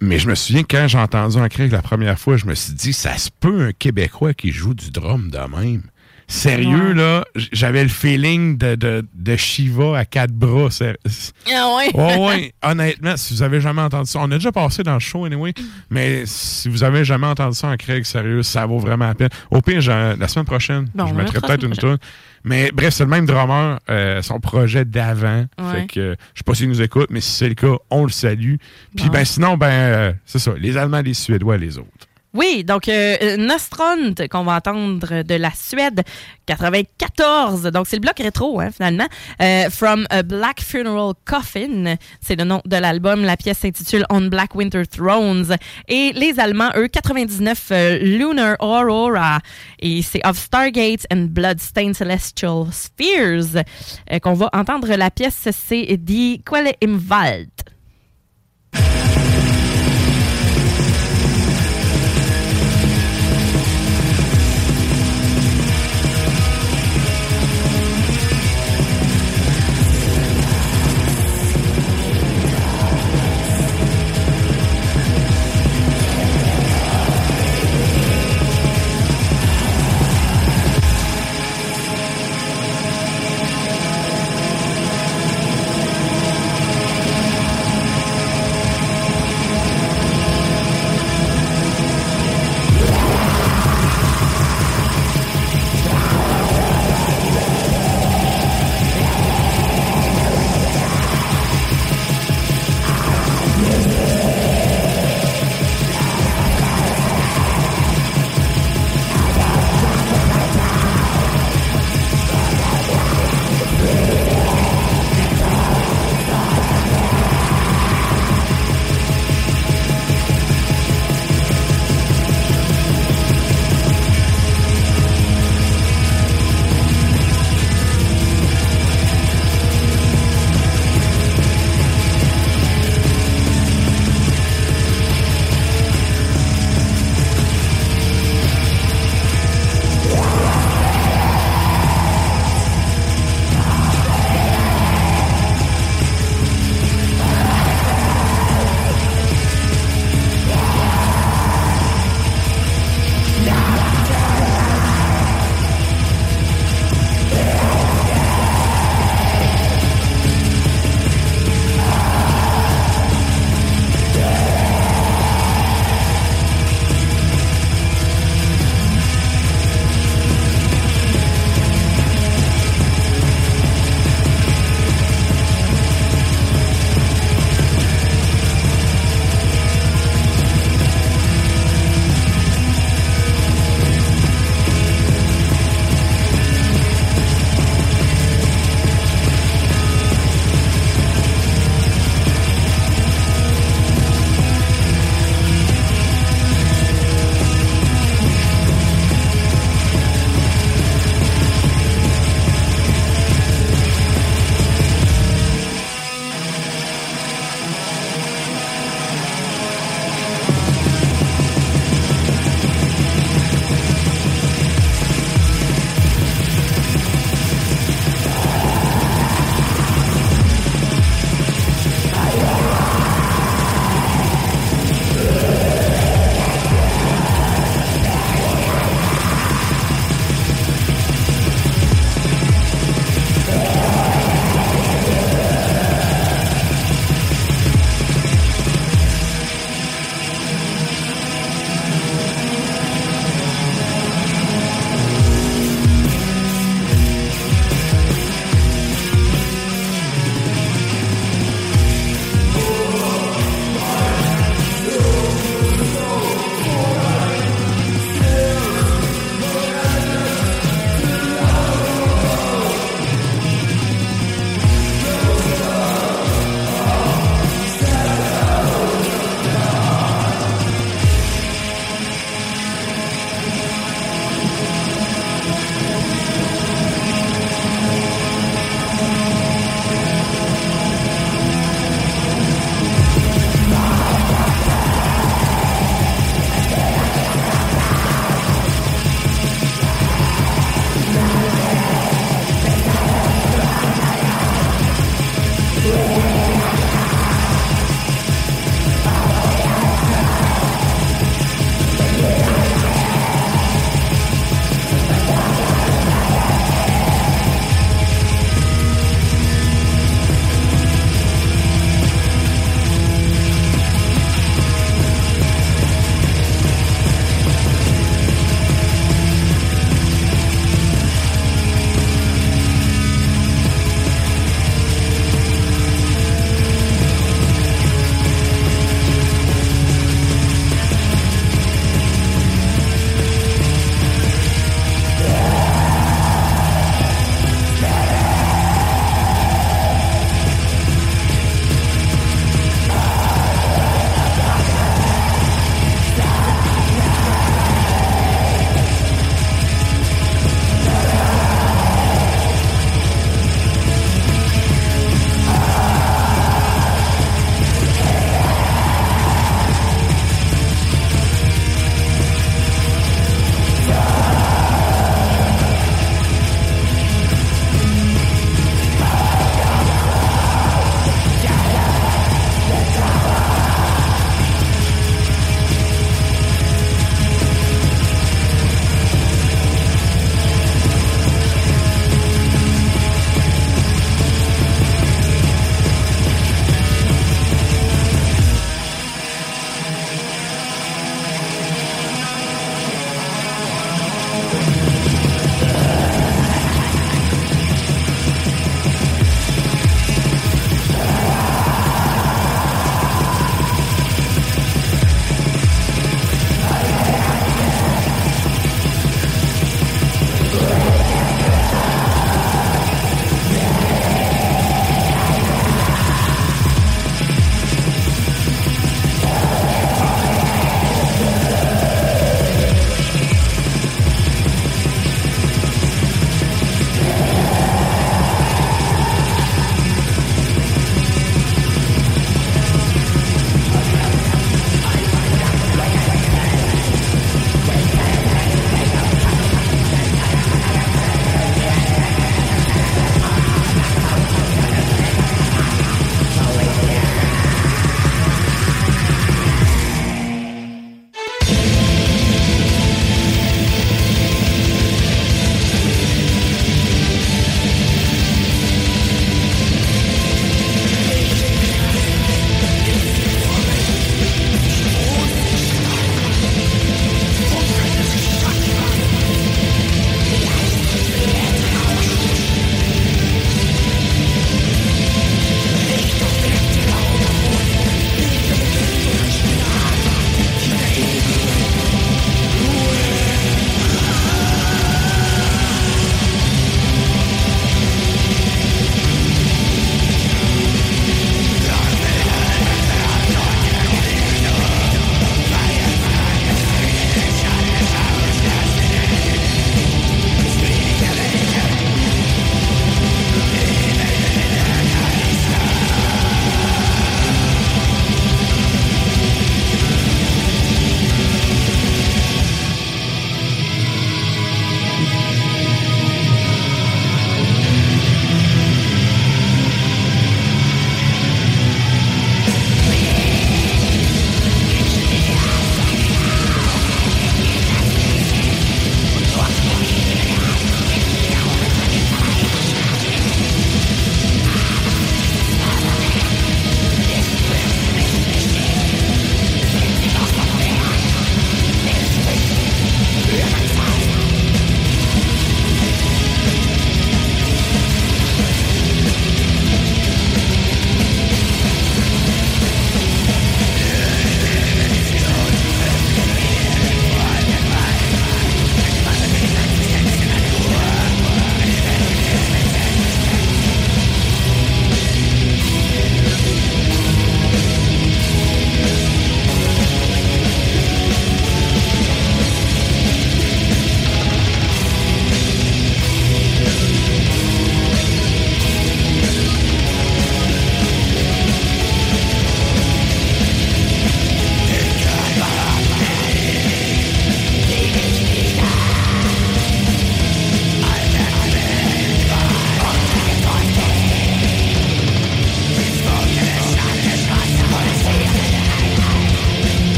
Mais je me souviens quand j'ai entendu en Craig la première fois, je me suis dit, ça se peut un Québécois qui joue du drum de même. Sérieux, Ouais. là, j'avais le feeling de, de, de Shiva à quatre bras. Ah ouais? Oh, ouais, honnêtement, si vous avez jamais entendu ça, on a déjà passé dans le show anyway, mais si vous avez jamais entendu ça en Craig, sérieux, ça vaut vraiment la peine. Au pire, la semaine prochaine, Bon, je mettrai mettra peut-être une tune. Mais bref, c'est le même drummer, euh, son projet d'avant. Ouais. Fait que euh, je sais pas s'il nous écoute, mais si c'est le cas, on le salue. Puis Bon. ben sinon, ben euh, c'est ça, les Allemands, les Suédois, les autres. Oui, donc euh, Nostrond, qu'on va entendre de la Suède, 94. Donc, c'est le bloc rétro, hein, finalement. Euh, From a Black Funeral Coffin, c'est le nom de l'album. La pièce s'intitule On Black Winter Thrones. Et les Allemands, eux, 99, euh, Lunar Aurora. Et c'est Of Stargates and Bloodstained Celestial Spheres. qu'on va entendre la pièce, c'est Die Quelle im Wald.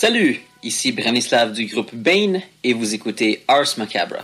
Salut, ici Branislav du groupe Bane et vous écoutez Ars Macabra.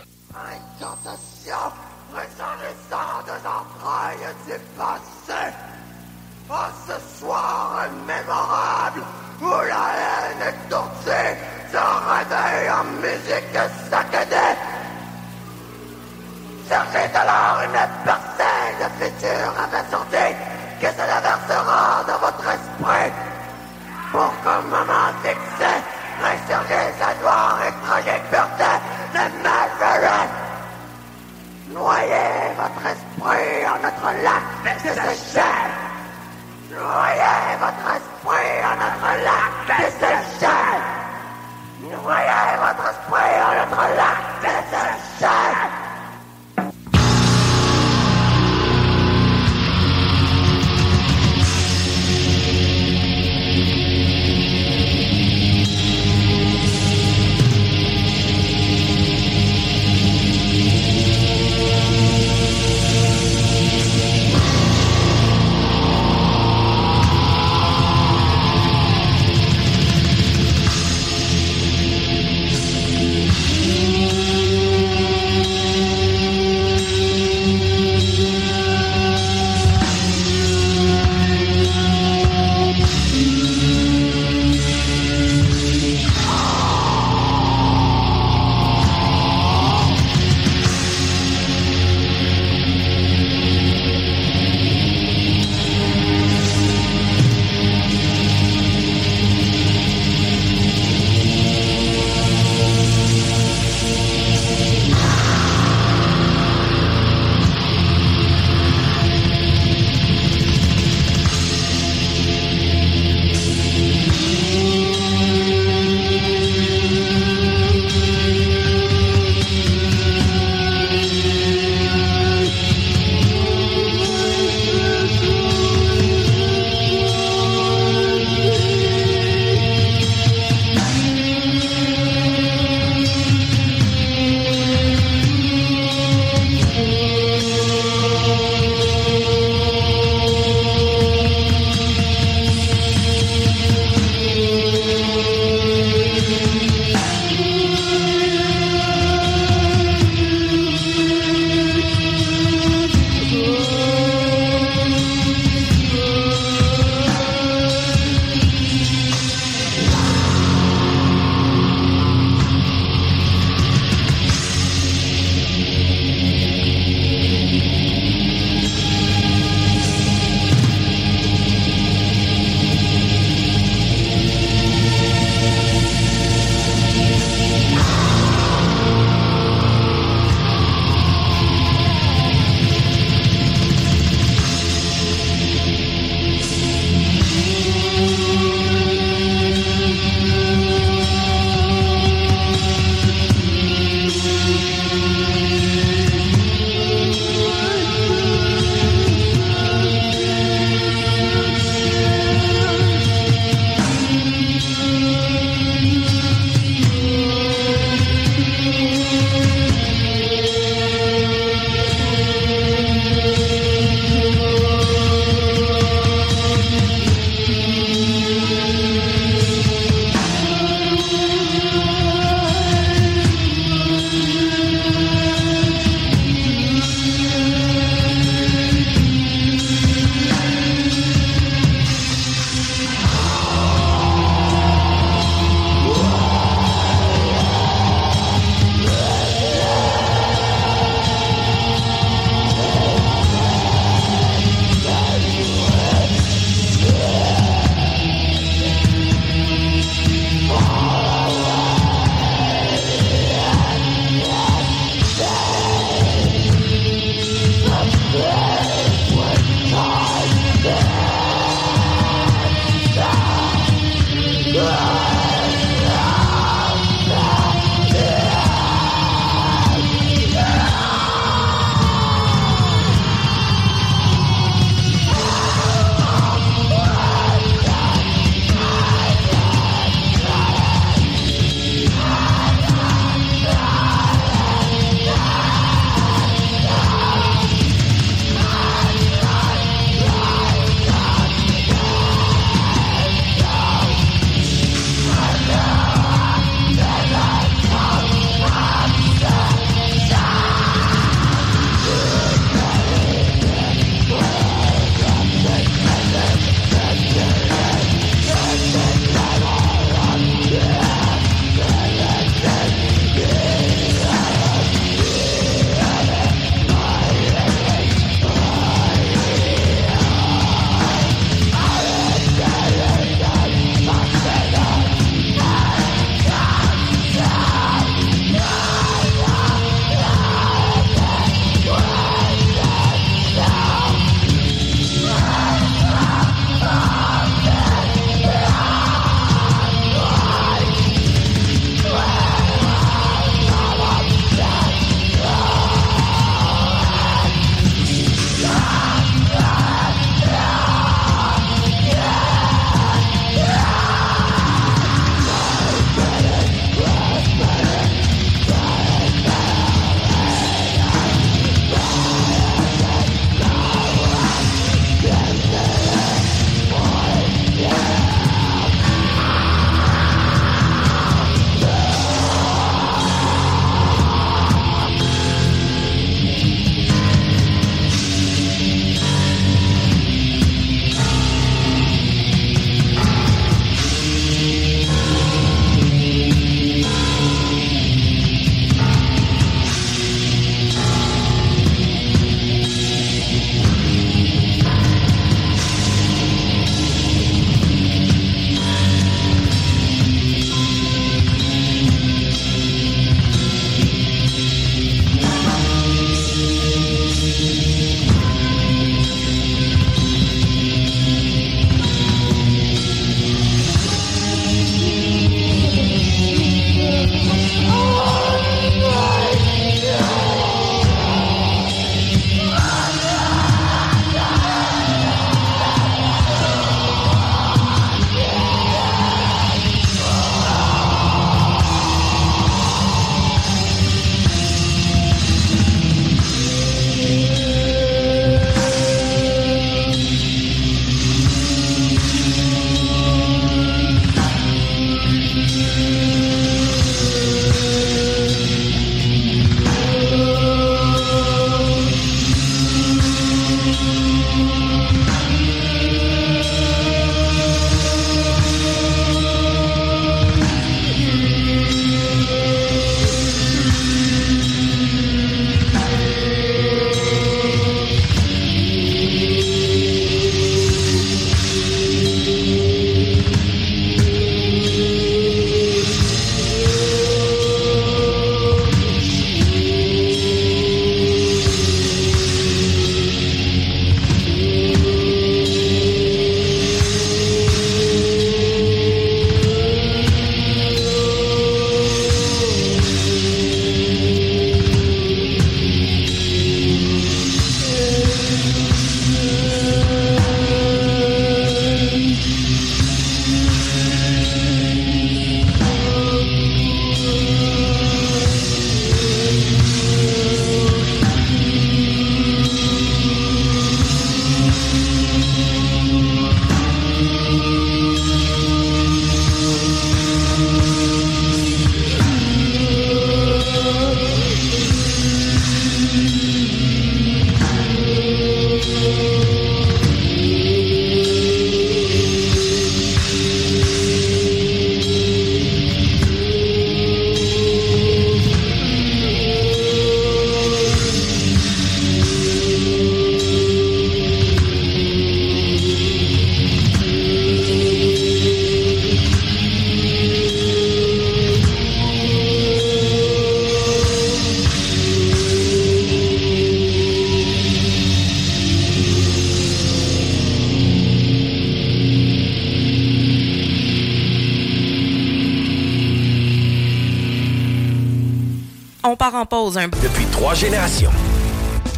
Un. Depuis trois générations.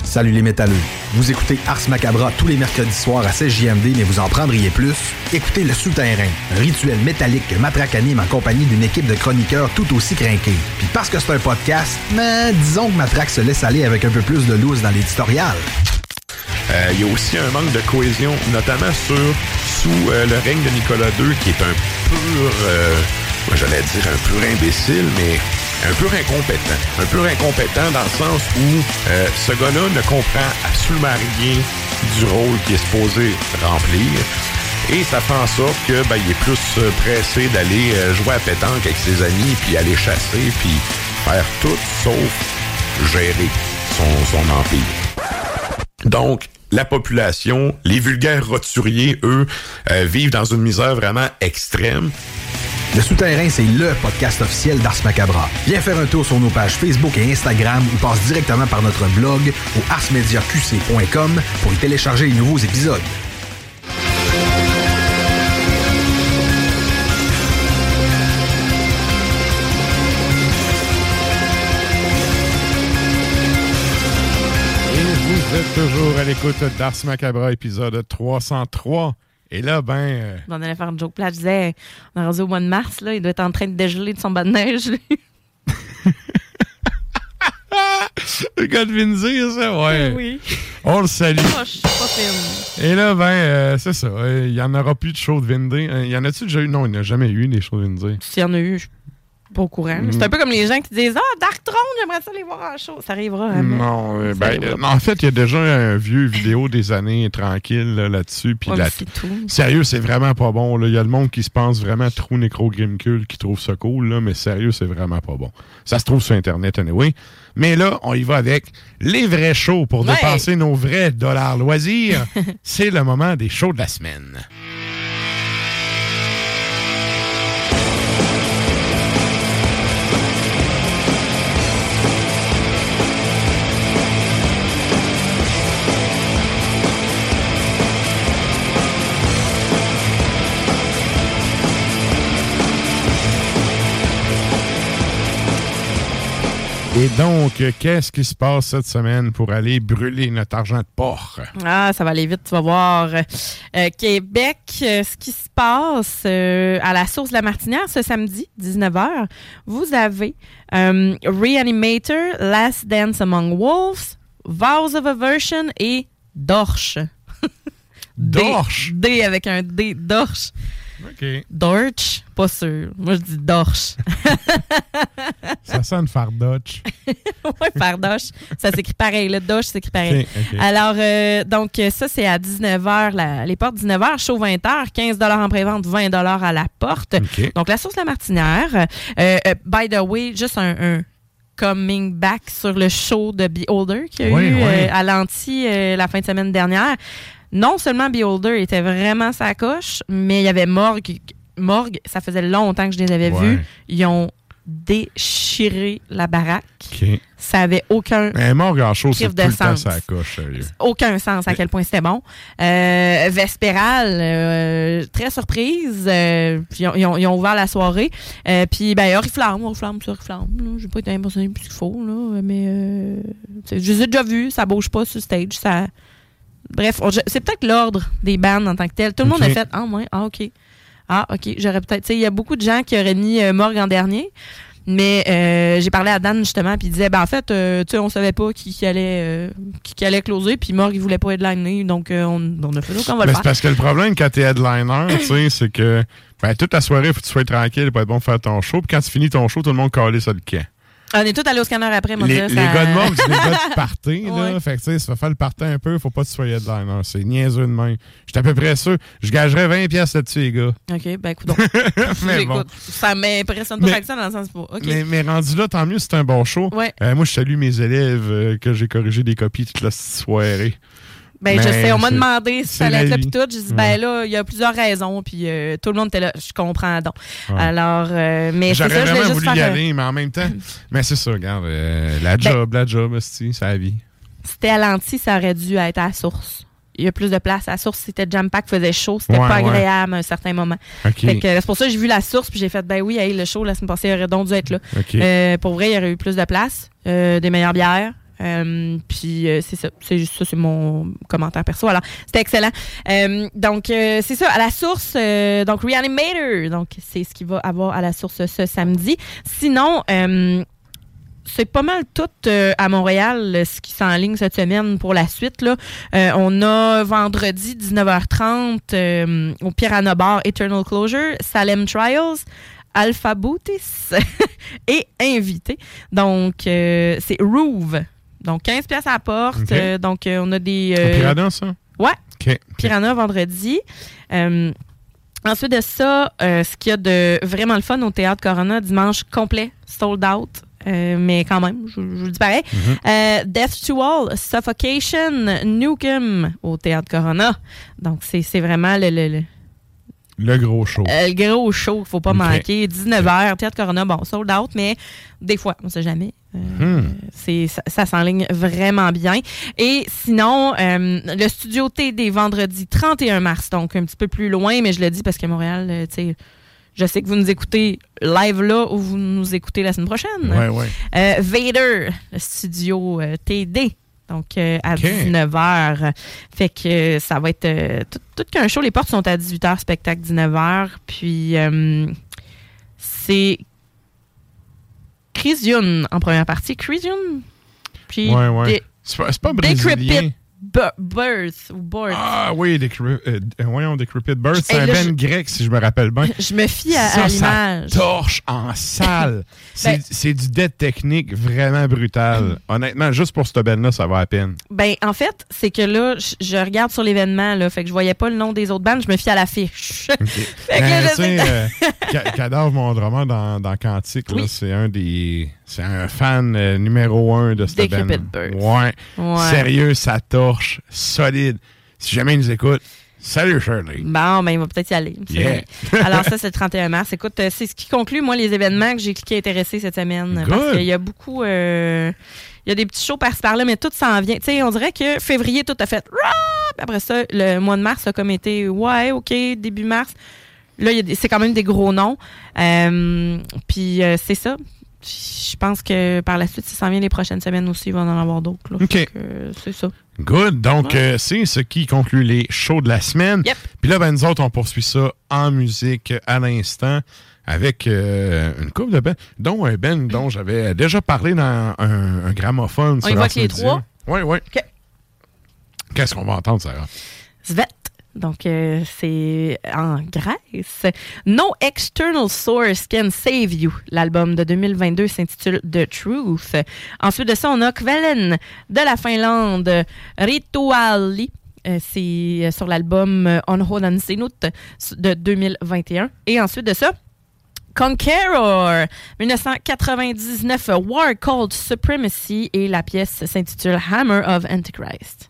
Salut les métalleux. Vous écoutez Ars Macabra tous les mercredis soirs à 16JMD, mais vous en prendriez plus? Écoutez Le Souterrain, un rituel métallique que Matraque anime en compagnie d'une équipe de chroniqueurs tout aussi crinqués. Puis parce que c'est un podcast, mais disons que Matraque se laisse aller avec un peu plus de loose dans l'éditorial. Euh, Il y a aussi un manque de cohésion, notamment sur sous euh, le règne de Nicolas II, qui est un pur, euh, moi j'allais dire un pur imbécile, mais un pur incompétent. Un pur incompétent dans le sens où euh, ce gars-là ne comprend absolument rien du rôle qu'il est supposé remplir. Et ça fait en sorte que ben, il est plus euh, pressé d'aller euh, jouer à pétanque avec ses amis, puis aller chasser, puis faire tout sauf gérer son, son empire. Donc, la population, les vulgaires roturiers, eux, euh, vivent dans une misère vraiment extrême. Le Souterrain, c'est LE podcast officiel d'Ars Macabra. Viens faire un tour sur nos pages Facebook et Instagram ou passe directement par notre blog au arsmediaqc.com pour y télécharger les nouveaux épisodes. Et vous êtes toujours à l'écoute d'Ars Macabra, épisode 303. Et là, ben... euh, On allait faire une joke plate. Je disais, on est rendu au mois de mars, là, il doit être en train de dégeler de son bas de neige. lui. le gars de ça, ouais. Oui. On le salue. Oh, je suis pas fine. Et là, ben, euh, c'est ça. euh, Il y en aura plus de shows de Vindé. Euh, Il y en a-tu déjà eu? Non, il n'y a jamais eu des shows de. S'il y en a eu, je pas au courant. Mm. C'est un peu comme les gens qui disent Ah, Dark Throne, j'aimerais ça les voir en show. Ça arrivera. mais- Non, euh, Ça ben, en fait, il y a déjà un vieux vidéo des années tranquilles là, là-dessus. Ouais. Sérieux, c'est vraiment pas bon. Il y a le monde qui se pense vraiment trou nécro-grimcule qui trouve ça cool, là, mais sérieux, c'est vraiment pas bon. Ça se trouve sur Internet, anyway. Mais là, on y va avec les vrais shows pour Ouais. dépenser nos vrais dollars loisirs. c'est le moment des shows de la semaine. Et donc, qu'est-ce qui se passe cette semaine pour aller brûler notre argent de porc? Ah, ça va aller vite, tu vas voir. Euh, Québec, euh, ce qui se passe euh, à la source de la Martinière ce samedi, 19h, vous avez Reanimator, Last Dance Among Wolves, Vows of Aversion et Dorche. D- Dorche? D avec un D, Dorche. OK. Dorch, pas sûr. Moi, je dis Dorche. Ça sonne fardoche. ouais, par Doche. Ça s'écrit pareil. Le Doche s'écrit pareil. Alors, euh, donc, ça, c'est à 19h, la- les portes 19h, chaud 20h, 15 en prévente, 20 à la porte. Donc, la source de la martinière. Euh, euh, by the way, juste un, un coming back sur le show de Beholder qu'il y a Oui, eu oui. euh, à l'anti euh, la fin de semaine dernière. Non seulement Beholder était vraiment sa coche, mais il y avait Morgue. Morgue, ça faisait longtemps que je les avais Ouais. vus. Ils ont déchiré la baraque. Ça avait aucun Mais en c'est le de temps sens. sa coche, sérieux. aucun sens à quel point c'était bon. Euh, Vespéral, euh, très surprise. euh, puis ils, ont, ils ouvert la soirée. Puis, ben, Oriflamme, Oriflamme, c'est Oriflamme. J'ai pas été impressionné plus qu'il faut, là, mais euh, je les ai déjà vus. Ça bouge pas sur stage. Ça, bref, c'est peut-être l'ordre des bandes en tant que tel. Tout le monde a fait Ah, ouais, ah, OK. Ah, OK. J'aurais peut-être. Tu sais, il y a beaucoup de gens qui auraient mis euh, Morgue en dernier. Mais euh, j'ai parlé à Dan justement, puis il disait ben en fait, euh, tu sais, on savait pas qui, qui allait euh, qui, qui allait closer, puis Morgue il voulait pas headliner, donc euh, on, on a fait donc on va le c'est faire. parce que le problème quand t'es headliner, tu sais, c'est que ben, toute la soirée, faut que tu sois tranquille, pas être bon de faire ton show. Puis quand tu finis ton show, tout le monde calé sur le camp. On est tous allés au scanner après, moi Les, les ça- gars de mort, c'est des gars de party, là. Ouais. Fait que, tu sais, ça va faire le party un peu, faut pas que tu sois headliner. C'est niaiseux de même. J'étais à peu près sûr. Je gagerais 20$ piastres là-dessus, les gars. OK, ben écoute. Mais bon. Ça m'impressionne pas Mais- ça dans le sens pour. Mais, mais rendu là, tant mieux, c'est un bon show. Ouais. Euh, moi, je salue mes élèves euh, que j'ai corrigé des copies toute la soirée. Ben, je sais, on m'a demandé si ça allait être là, puis tout. J'ai dit, ben là, il y a plusieurs raisons, puis euh, tout le monde était là. Je comprends donc. Ouais. Alors, euh, mais c'est ça, je vraiment juste voulu faire. y aller, mais en même temps, mais c'est ça, regarde, euh, la job, la job, c'est la vie. C'était à l'anti, ça aurait dû être à la source. Il y a plus de place. À la source, c'était jam pack, faisait chaud, c'était Ouais, pas agréable à un certain moment. C'est pour ça que j'ai vu la source, puis j'ai fait, ben oui, hey, le show la semaine passée aurait donc dû être là. OK. Euh, pour vrai, il y aurait eu plus de place, des meilleures bières. Euh, puis euh, c'est ça, c'est juste ça, c'est mon commentaire perso. Alors, c'était excellent. Euh, donc, c'est ça, à la source, donc Reanimator, donc c'est ce qu'il va avoir à la source ce samedi. Sinon, c'est pas mal tout à Montréal ce qui s'enligne cette semaine pour la suite. Là. On a vendredi 19h30 euh, au Piranha Bar Eternal Closure, Salem Trials, Alpha Bootis et Invité. Donc, c'est Roove. Donc, 15 pièces à la porte. Euh, donc, euh, on a des... Euh, Piranha, ça? Ouais. Piranha vendredi. Euh, ensuite de ça, ce qu'il y a de vraiment le fun au Théâtre Corona, dimanche complet, sold out. Mais quand même, je, je vous dis pareil. Euh, Death to All, Suffocation, Nukem au Théâtre Corona. Donc, c'est c'est vraiment le, le- le- Le gros show. euh, le gros show qu'il faut pas Ok. manquer. 19h, Théâtre Corona, bon, sold out, mais des fois, on sait jamais. Euh, Hmm. c'est ça, ça s'enligne vraiment bien. Et sinon, euh, le studio TD vendredi 31 mars, donc un petit peu plus loin, mais je le dis parce qu'à Montréal, tu sais, je sais que vous nous écoutez live là ou vous nous écoutez la semaine prochaine. Ouais, ouais. Vader, le studio TD. Donc, euh, à Ok. 19h. Fait que euh, ça va être euh, tout, tout qu'un show. Les portes sont à 18h, spectacle 19h. Puis, euh, c'est Chris Youn en première partie. Chris Youn? Puis, Ouais, C'est pas, pas brésilien. Decrepit Birth. Ou Birth. Ah oui, Decre- euh, euh, voyons, Decrepit Bird, c'est un là, ben je- grec, si je me rappelle bien. Je me fie à, à l'image. torche en salle. c'est Ben- c'est du dead technique vraiment brutal. Honnêtement, juste pour cette band-là, ça va à peine. Ben, en fait, c'est que là, je, je regarde sur l'événement, là, fait que je voyais pas le nom des autres bandes, je me fie à l'affiche. Fait que là, Ben, je sais- euh, Ca- Cadavre, mon drummer dans, dans Cantique, là, Oui. c'est un des. C'est un fan euh, numéro un de cette band. Ouais. Ouais. Sérieux, ça torche. Solide. Si jamais ils nous écoutent, salut Shirley. Bon, ben, il va peut-être y aller. Yeah. Alors, ça, c'est le 31 mars. Écoute, euh, c'est ce qui conclut, moi, les événements que j'ai cliqué intéressé cette semaine. Good. Parce qu'il y a beaucoup. euh, il y a des petits shows par-ci par-là, mais tout s'en vient. Tu sais, on dirait que février, tout a fait. Après ça, le mois de mars a comme été. Ouais, OK, début mars. Là, il c'est quand même des gros noms. Euh, puis, euh, c'est ça. Je pense que par la suite, si ça s'en vient les prochaines semaines aussi, il va en avoir d'autres. OK. Euh, c'est ça. Good. Donc, euh, c'est ce qui conclut les shows de la semaine. Yep. Puis là, ben, nous autres, on poursuit ça en musique à l'instant avec euh, une couple de bands, dont un band dont j'avais déjà parlé dans un, un gramophone. On y avec les trois? Oui, oui. OK. Qu'est-ce qu'on va entendre, Sarah? Svet. Donc, euh, c'est en Grèce. No External Source Can Save You. L'album de 2022 s'intitule The Truth. Ensuite de ça, on a Kvelen de la Finlande. Rituali. Euh, c'est euh, sur l'album On Hodan Sinut de 2021. Et ensuite de ça, Conqueror, 1999, War Called Supremacy et la pièce s'intitule Hammer of Antichrist.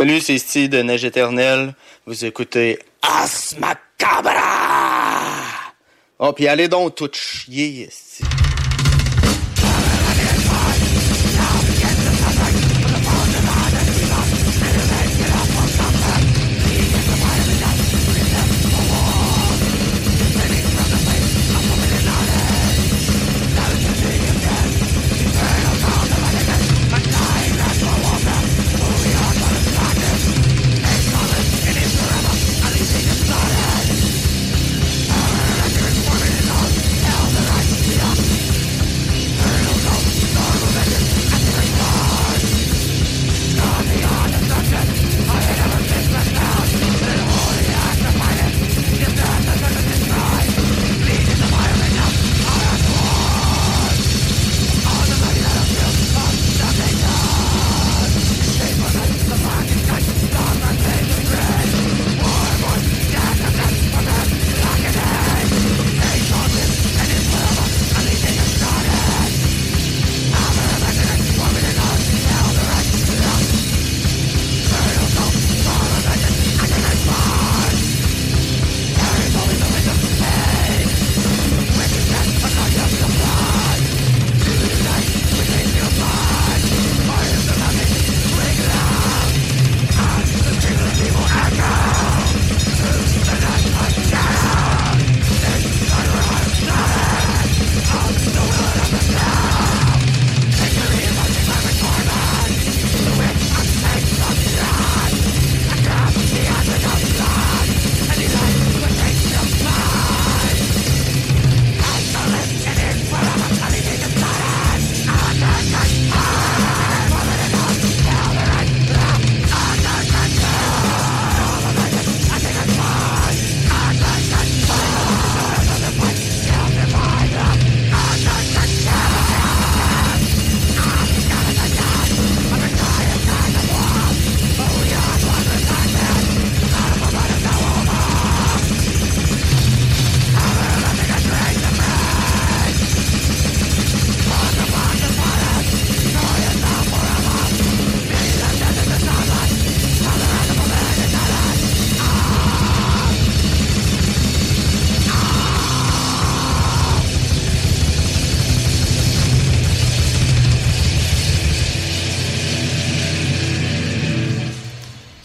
Salut, c'est Steve de Neige Éternelle. Vous écoutez As Macabra! Oh, puis allez donc tout chier. esti.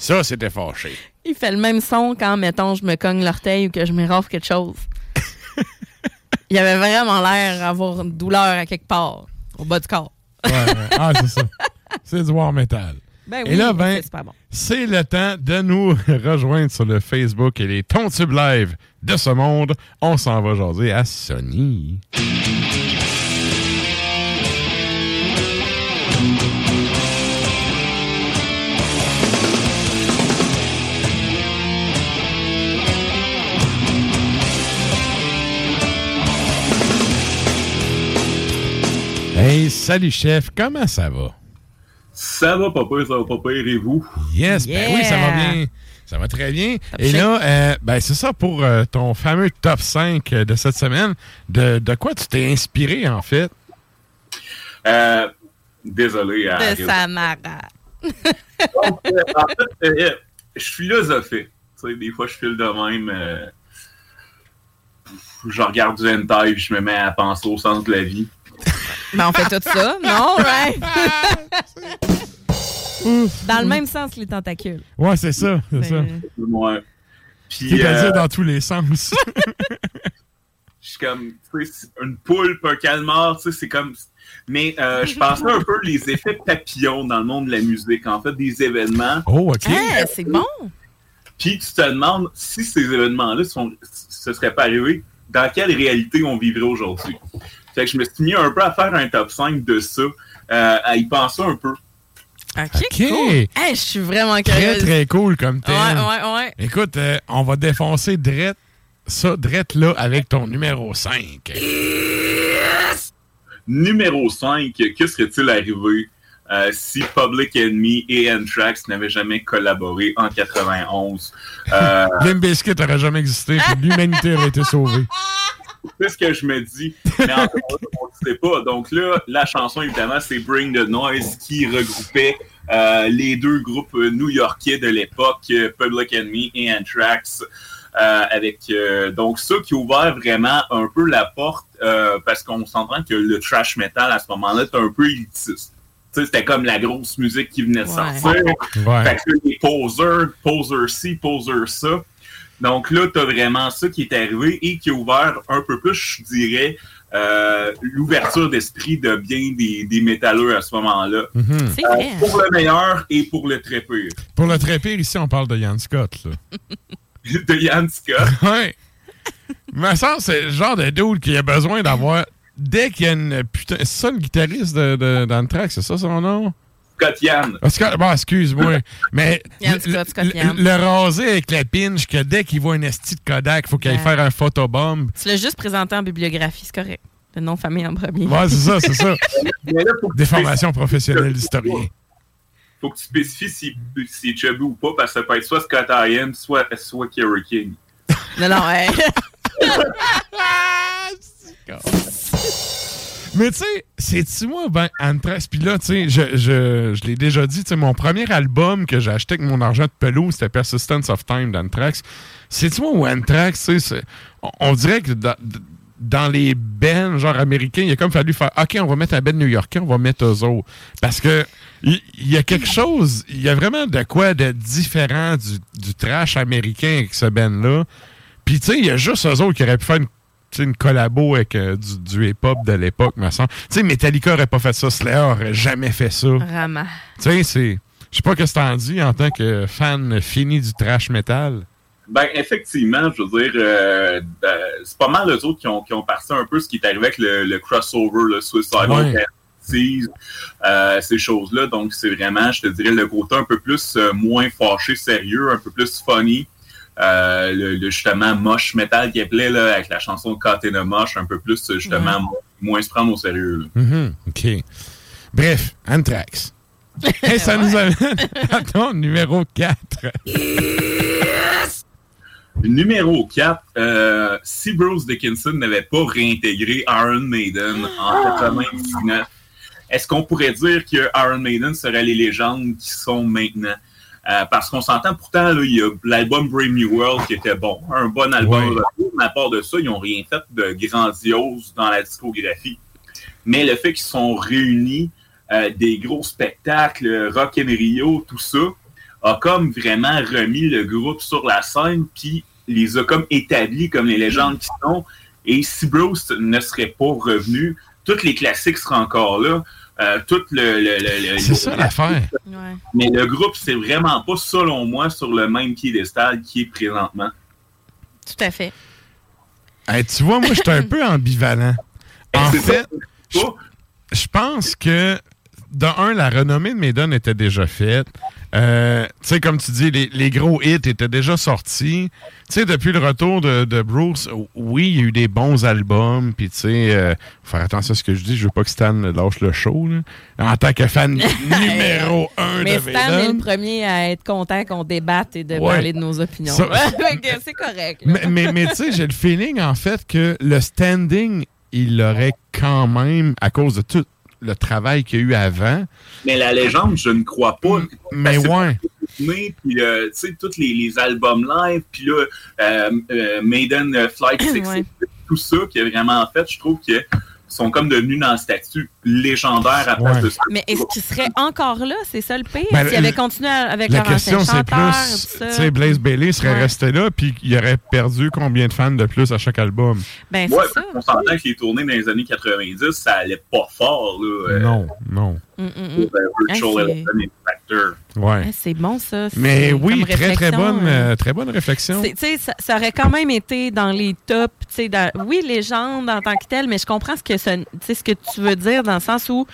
Ça, c'était fâché. Il fait le même son quand, mettons, je me cogne l'orteil ou que je m'érafle quelque chose. Il avait vraiment l'air d'avoir une douleur à quelque part, au bas du corps. Ouais, ouais. Ah, c'est ça. C'est du war metal. Ben et oui, là, mais ben, c'est bon. c'est le temps de nous rejoindre sur le Facebook et les Tontubes Live de ce monde. On s'en va jaser à Sony. Hey, salut chef, comment ça va? Ça va pas pire, ça va pas pire, et vous? Yes, ben oui, ça va bien. Ça va très bien. Et là, euh, ben c'est ça pour euh, ton fameux top 5 de cette semaine. De, de quoi tu t'es inspiré, en fait? Euh, désolé. à- De Samara. Donc, euh, en fait, euh, je philosophais. Tu sais, des fois, je file de même. euh, je regarde du hentai puis je me mets à penser au sens de la vie. Ben, on fait tout ça, non, right? Dans le même sens que les tentacules. Ouais, c'est ça, c'est ça. Ouais. Puis, C'est-à-dire euh, dans tous les sens. je suis comme, tu sais, une poulpe, un calmar, tu sais, c'est comme. Mais euh, je pensais un peu les effets papillons dans le monde de la musique, en fait, des événements. Oh, OK. Ah, c'est bon. Puis tu te demandes si ces événements-là sont, ce serait pas arrivé, dans quelle réalité on vivrait aujourd'hui? Fait que je me suis mis un peu à faire un top 5 de ça, euh, à y penser un peu. OK, OK. cool. Hey, je suis vraiment Très, curieuse. très cool comme thème. Ouais, ouais, ouais. Écoute, euh, on va défoncer drette, ça, drette là, avec ton numéro 5. Numéro 5, que serait-il arrivé euh, si Public Enemy et Anthrax n'avaient jamais collaboré en 91? Euh, Limp Bizkit n'aurait jamais existé, l'humanité aurait été sauvée. C'est ce que je me dis. Mais encore là, on ne sait pas. Donc là, la chanson, évidemment, c'est Bring the Noise qui regroupait euh, les deux groupes new-yorkais de l'époque, Public Enemy et Anthrax. euh, avec euh, donc ça qui a ouvert vraiment un peu la porte euh, parce qu'on s'entend que le trash metal à ce moment-là était un peu élitiste. Tu sais, C'était comme la grosse musique qui venait de Ouais. sortir. Ouais. Fait que les posers, poser ci, poser ça. Donc là, tu as vraiment ça qui est arrivé et qui a ouvert un peu plus, je dirais, euh, l'ouverture d'esprit de bien des, des métalleux à ce moment-là. Mhm. C'est Euh, vrai. hein? pour le meilleur et pour le très pire. Pour le très pire, ici, on parle de Yann Scott. Là. de Yann Scott? ouais. Mais ça, c'est le genre de dude qui a besoin d'avoir. Dès qu'il y a une putain. C'est ça le guitariste de, de, d'Anthrax, c'est ça son nom? Scott Yann. Ah, Scott- bon, excuse-moi. mais Yann le, Scott, Scott le- Yann. le raser avec la pinche, que dès qu'il voit une esti de Kodak, faut qu'il aille faire un photobomb. Tu l'as juste présenté en bibliographie, c'est correct. Le nom famille en premier. Ouais, c'est ça, c'est ça. Des formations professionnelles d'historien. faut que tu spécifies si, si est chubby ou pas, parce que ça peut être soit Scott Ian, soit, soit Kerry King. Non, non, ouais. Mais tu sais, c'est-tu moi, ben, Anthrax, puis là, tu sais, je, je, je l'ai déjà dit, tu sais, mon premier album que j'ai acheté avec mon argent de pelouse, c'était Persistence of Time d'Anthrax. C'est-tu moi ou Anthrax, tu sais, on, on dirait que dans, les bands, genre américains, il a comme fallu faire, OK, on va mettre un band new-yorkais, on va mettre eux autres. Parce que il y, a quelque chose, il y a vraiment de quoi de différent du, du trash américain avec ce band-là. Puis, tu sais, il y a juste eux autres qui auraient pu faire une, une collabo avec euh, du, du hip-hop de l'époque, me semble. Tu sais, Metallica aurait pas fait ça, Slayer aurait jamais fait ça. Vraiment. Tu sais, c'est. Je sais pas ce que t'en dis en tant que fan fini du trash metal. Ben, effectivement, je veux dire, euh, euh, c'est pas mal les autres qui ont, qui ont parti un peu ce qui est arrivé avec le, le crossover, le Suicidal Ouais. Euh, ces choses-là. Donc, c'est vraiment, je te dirais, le côté un peu plus euh, moins fâché, sérieux, un peu plus funny. Euh, le, le, justement moche metal qui appelait là, avec la chanson a Mosh, un peu plus justement mo- moins se prendre au sérieux. Mhm, OK. Bref, Anthrax. Et ça nous amène à ton numéro 4. Numéro 4, euh, si Bruce Dickinson n'avait pas réintégré Iron Maiden en 99, est-ce qu'on pourrait dire que Iron Maiden serait les légendes qui sont maintenant? Euh, parce qu'on s'entend pourtant, là, il y a l'album Brave New World qui était bon, un bon album. Mais à part de ça, ils n'ont rien fait de grandiose dans la discographie. Mais le fait qu'ils sont réunis, euh, des gros spectacles, Rock in Rio, tout ça, a comme vraiment remis le groupe sur la scène, puis les a comme établis comme les légendes qui sont. Et si Bruce ne serait pas revenu, tous les classiques seraient encore là. Euh, tout le, le- le- le- C'est ça l'affaire. Mais le groupe, c'est vraiment pas, selon moi, sur le même piédestal qui est présentement. Tout à fait. Hey, tu vois, moi, je suis un peu ambivalent. En fait, je, je pense que, de un, la renommée de Maiden était déjà faite. Euh, tu sais, comme tu dis, les, les gros hits étaient déjà sortis. Tu sais, depuis le retour de, de Bruce, oui, il y a eu des bons albums. Puis, tu sais, euh, faut faire attention à ce que je dis. Je veux pas que Stan lâche le show. là. En tant que fan numéro un Mais de Stan est le premier à être content qu'on débatte et de Ouais. parler de nos opinions. Ça- c'est correct. là. Mais, mais, mais tu sais, j'ai le feeling, en fait, que le standing, il l'aurait quand même, à cause de tout le travail qu'il y a eu avant. Mais la légende, je ne crois pas. Mais que ouais. puis euh, tu sais, tous les, les albums live, puis là, euh, euh, Maiden Flight 6, Ouais. tout ça qui est vraiment fait, je trouve qu'ils sont comme devenus dans le statut légendaire à place Ouais. de ça. Mais est-ce qu'il serait encore là? C'est ça le pire? Ben, S'il avait le- continué avec La leur question, c'est plus, tout ça. tu sais, Blaze Bailey serait Ouais. resté là, puis il aurait perdu combien de fans de plus à chaque album? Ben, Ouais, on s'entend que les tournées dans les années 90, ça allait pas fort. Là, euh, Non, non. Mm, mm, mm. pour, euh, Virtual Ah. Ouais. Ah, C'est bon, ça. Mais oui, très, très bonne, hein. euh, très bonne réflexion. C'est- tu sais, ça, ça aurait quand même été dans les tops. tu sais, dans- oui, légende en tant que telle, mais je comprends ce que, ça- tu sais, ce que tu veux dire dans le sens où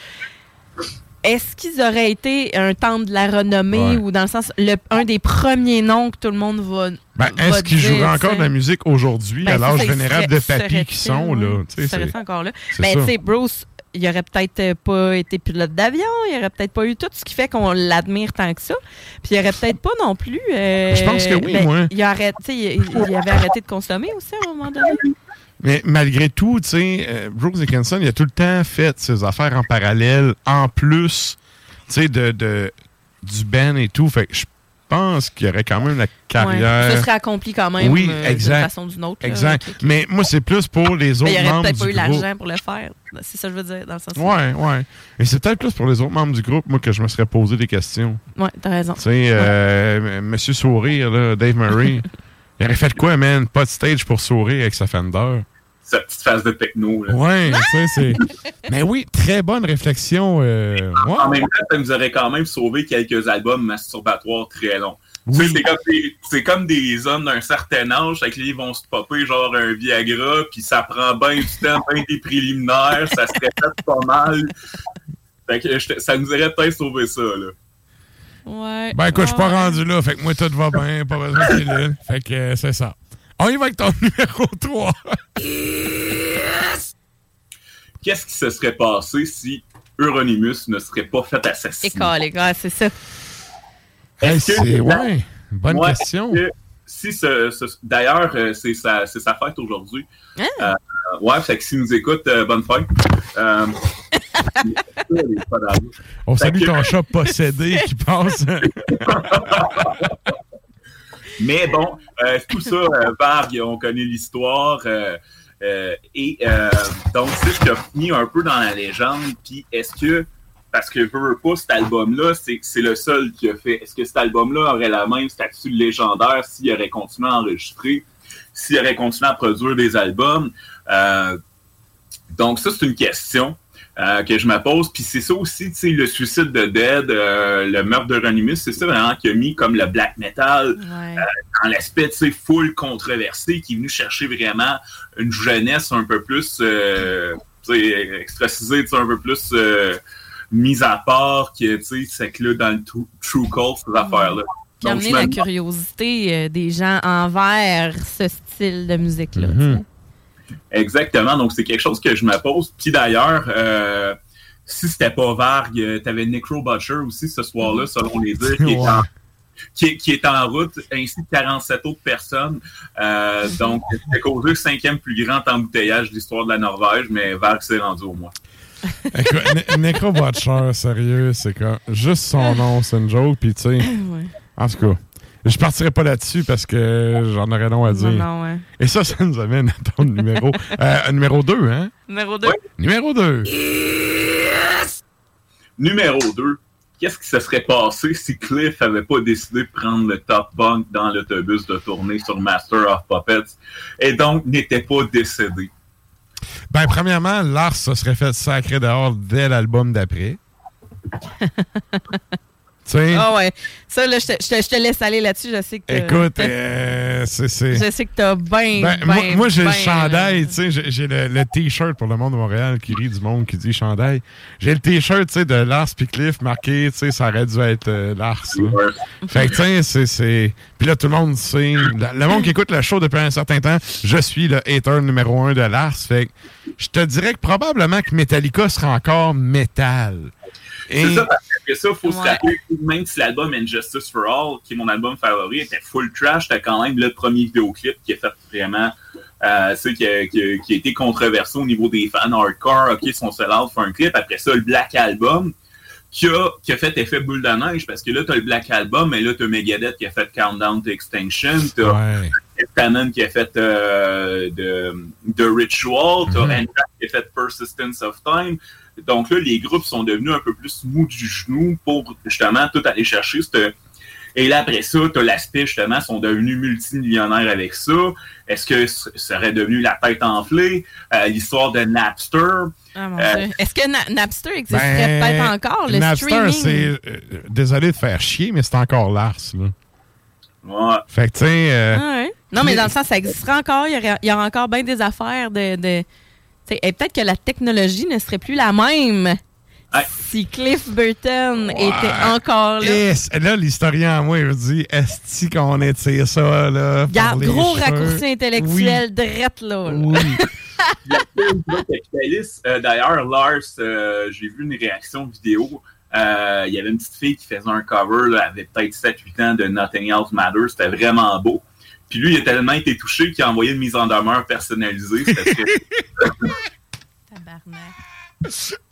est-ce qu'ils auraient été un temple de la renommée Ouais. ou dans le sens le, un des premiers noms que tout le monde va. Ben, est-ce qu'ils joueraient encore de la musique aujourd'hui, Ben, à l'âge vénérable de papy qui sont, là? Tu sais, encore là. Mais ça. tu sais, Bruce, il aurait peut-être euh, pas été pilote d'avion, il aurait peut-être pas eu tout ce qui fait qu'on l'admire tant que ça. Puis il aurait peut-être pas non plus. euh, Je pense que oui, ben, moi. Aurait, il, il avait arrêté de consommer aussi à un moment donné. Mais malgré tout, tu sais, euh, Brooks Dickinson, il a tout le temps fait ses affaires en parallèle, en plus, tu sais, de, de, du band et tout. Fait que je pense qu'il y aurait quand même la carrière. Ouais. Ça serait accompli quand même Oui, euh, exact. d'une façon ou d'une autre. là. Exact. Mais moi, c'est plus pour les autres il aurait membres peut-être du pas eu groupe. l'argent pour le faire. C'est ça que je veux dire, dans le sens. Ouais, ouais. Et c'est peut-être plus pour les autres membres du groupe, moi, que je me serais posé des questions. Ouais, t'as raison. Tu sais, euh, Monsieur Sourire, là, Dave Murray, il aurait fait quoi, man? Pas de stage pour sourire avec sa Fender. Sa petite phase de techno. Là. Ouais, tu sais, c'est. Mais oui, très bonne réflexion. euh, ouais. En même temps, ça nous aurait quand même sauvé quelques albums masturbatoires très longs. Sais, C'est comme, des- c'est comme des hommes d'un certain âge, fait que là, ils vont se popper genre un Viagra, puis ça prend bien du temps, bien des préliminaires, ça se répète pas mal. Fait que ça nous aurait peut-être sauvé ça, là. Ouais. Ben écoute, je suis pas rendu là, fait que moi tout va bien, pas besoin de pilule. Fait que euh, c'est ça. On y va avec ton numéro 3. Qu'est-ce qui se serait passé si Euronymous ne serait pas fait assassiner? École, les gars, c'est ça. Hey, Est-ce que- c'est ouais, bonne Ouais, question. Si ce, ce- D'ailleurs, euh, c'est sa, fête aujourd'hui. Euh, ouais, fait que s'il nous écoute, euh, bonne fête. On salue que- ton chat possédé qui passe. Mais bon, euh, tout ça, euh, Varg, on connaît l'histoire. euh, euh, et donc, tu sais, je t'ai mis un peu dans la légende. Puis, est-ce que, parce que veux pas, cet album-là, c'est c'est le seul qui a fait. Est-ce que cet album-là aurait la même statut de légendaire s'il aurait continué à enregistrer, s'il aurait continué à produire des albums? Donc, ça, c'est une question. Euh, que je me pose. Puis c'est ça aussi, tu sais, le suicide de Dead, euh, le meurtre de Ronimus, c'est ça vraiment qui a mis comme le black metal euh, dans l'aspect, tu sais, full controversé, qui est venu chercher vraiment une jeunesse un peu plus, euh, tu sais, extracisée, tu sais, un peu plus euh, mise à part, qui, tu sais, c'est que là, dans le true, true cult, ces affaires-là. Puis Donc, amener la curiosité des gens envers ce style de musique-là. tu Mhm. Exactement. Donc, c'est quelque chose que je me pose. Puis d'ailleurs, euh, si c'était pas Varg, tu avais Necro Butcher aussi ce soir-là, selon les dires, qui, est en, qui, est, qui est en route, ainsi que 47 autres personnes. Euh, donc, c'était causé le cinquième plus grand embouteillage de l'histoire de la Norvège, mais Varg s'est rendu au moins. Necro Butcher, sérieux, c'est comme juste son nom, c'est une joke, puis tu sais. En tout cas, je partirai pas là-dessus parce que j'en aurais long à dire. non, ouais. Et ça, ça nous amène à ton numéro. euh, numéro 2, hein? Numéro 2. Numéro 2. Numéro 2. Qu'est-ce qui se serait passé si Cliff avait pas décidé de prendre le top bunk dans l'autobus de tournée sur Master of Puppets et donc n'était pas décédé? Ben, premièrement, Lars se serait fait sacrer dehors dès l'album d'après. tu sais, Ah ouais. Ça, là, je te, je te- je te laisse aller là-dessus. Je sais que. écoute, t'as- euh, c'est. c'est- Je sais que t'as bien. Ben, ben, moi, moi, j'ai le chandail, tu sais, j'ai- j'ai le, le t-shirt pour le monde de Montréal qui rit du monde qui dit chandail. J'ai le t-shirt, tu sais, de Lars puis Cliff marqué, tu sais, ça aurait dû être euh, Lars. là. Fait que, tu sais, c'est- c'est. Puis là, tout le monde sait. Le, le monde qui écoute le show depuis un certain temps, je suis le hater numéro un de Lars. Fait que je te dirais que probablement que Metallica sera encore métal. Et- C'est ça, parce que ça, il faut se rappeler que même si l'album Injustice for All, qui est mon album favori, était full trash, c'était quand même le premier vidéoclip qui a fait vraiment. Euh, qui, a, qui a- qui a été controversé au niveau des fans hardcore. Ok, son sell-out fait un clip. Après ça, le Black Album, qui a, qui a fait effet boule de neige, parce que là, t'as le Black Album, mais là, t'as Megadeth qui a fait Countdown to Extinction, t'as Ouais. Qui a fait euh, de, de Ritual, t'as Mhm. Anthrax qui a fait Persistence of Time. Donc là, les groupes sont devenus un peu plus mous du genou pour justement tout aller chercher. cette- Et là, après ça, tu as l'aspect, justement, sont devenus multimillionnaires avec ça. Est-ce que ce serait devenu la tête enflée? Euh, L'histoire de Napster. Ah, mon Euh, Dieu. Est-ce que Na- Napster existerait Ben, peut-être encore, le Napster, c'est. euh, désolé de faire chier, mais c'est encore Lars, là. Ouais. Fait que, tu sais. euh, Ah ouais. Non, mais dans le sens, ça existera encore. Il y aurait, il y aura encore bien des affaires de. Et peut-être que la technologie ne serait plus la même si Cliff Burton était encore là. Yes. Là, l'historien en moi, il dit Est-ce qu'on étire ça, là Garde les gros cheveux? raccourci intellectuel drette là. là. Oui. La Capitaliste, euh, D'ailleurs, Lars, euh, j'ai vu une réaction vidéo. Euh, Il y avait une petite fille qui faisait un cover, là, elle avait peut-être 7-8 ans de Nothing Else Matters. C'était vraiment beau. Puis lui, il a tellement été touché qu'il a envoyé une mise en demeure personnalisée. Très-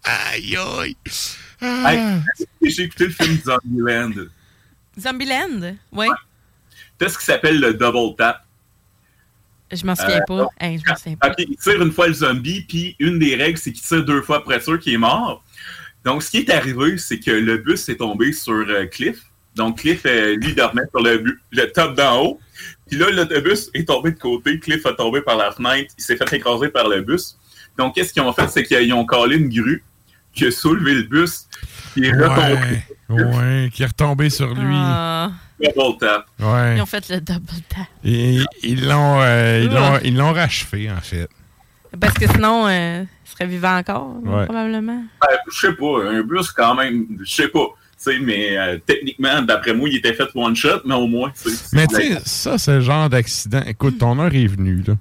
Aïe, aïe. Hey, J'ai écouté le film Zombieland? Zombieland? Oui. Qu'est-ce qui s'appelle le double tap? Je m'en souviens Euh, pas. non. Hey, je m'en souviens pas. Il tire une fois le zombie, puis une des règles, c'est qu'il tire deux fois après sûr qu'il est mort. Donc, ce qui est arrivé, c'est que le bus est tombé sur euh, Cliff. Donc, Cliff, euh, lui, dormait sur le top d'en haut. Puis là, l'autobus est tombé de côté. Cliff a tombé par la fenêtre. Il s'est fait écraser par le bus. Donc, qu'est-ce qu'ils ont fait? C'est qu'ils ont collé une grue qui a soulevé le bus. Qui est retombé. Ouais, ouais, qui est retombé sur lui. Ah. Double tap. Ouais. Ils ont fait le double tap. Et ils l'ont euh, ils l'ont Ah. ils l'ont rachevé, en fait. Parce que sinon, euh, il serait vivant encore, Ouais. probablement. Ben, je sais pas, un bus quand même, je sais pas. Tu sais, mais euh, techniquement, d'après moi, il était fait one shot, mais au moins, tu sais, Mais tu sais, ça, c'est le genre d'accident. Écoute, ton heure est venue, là.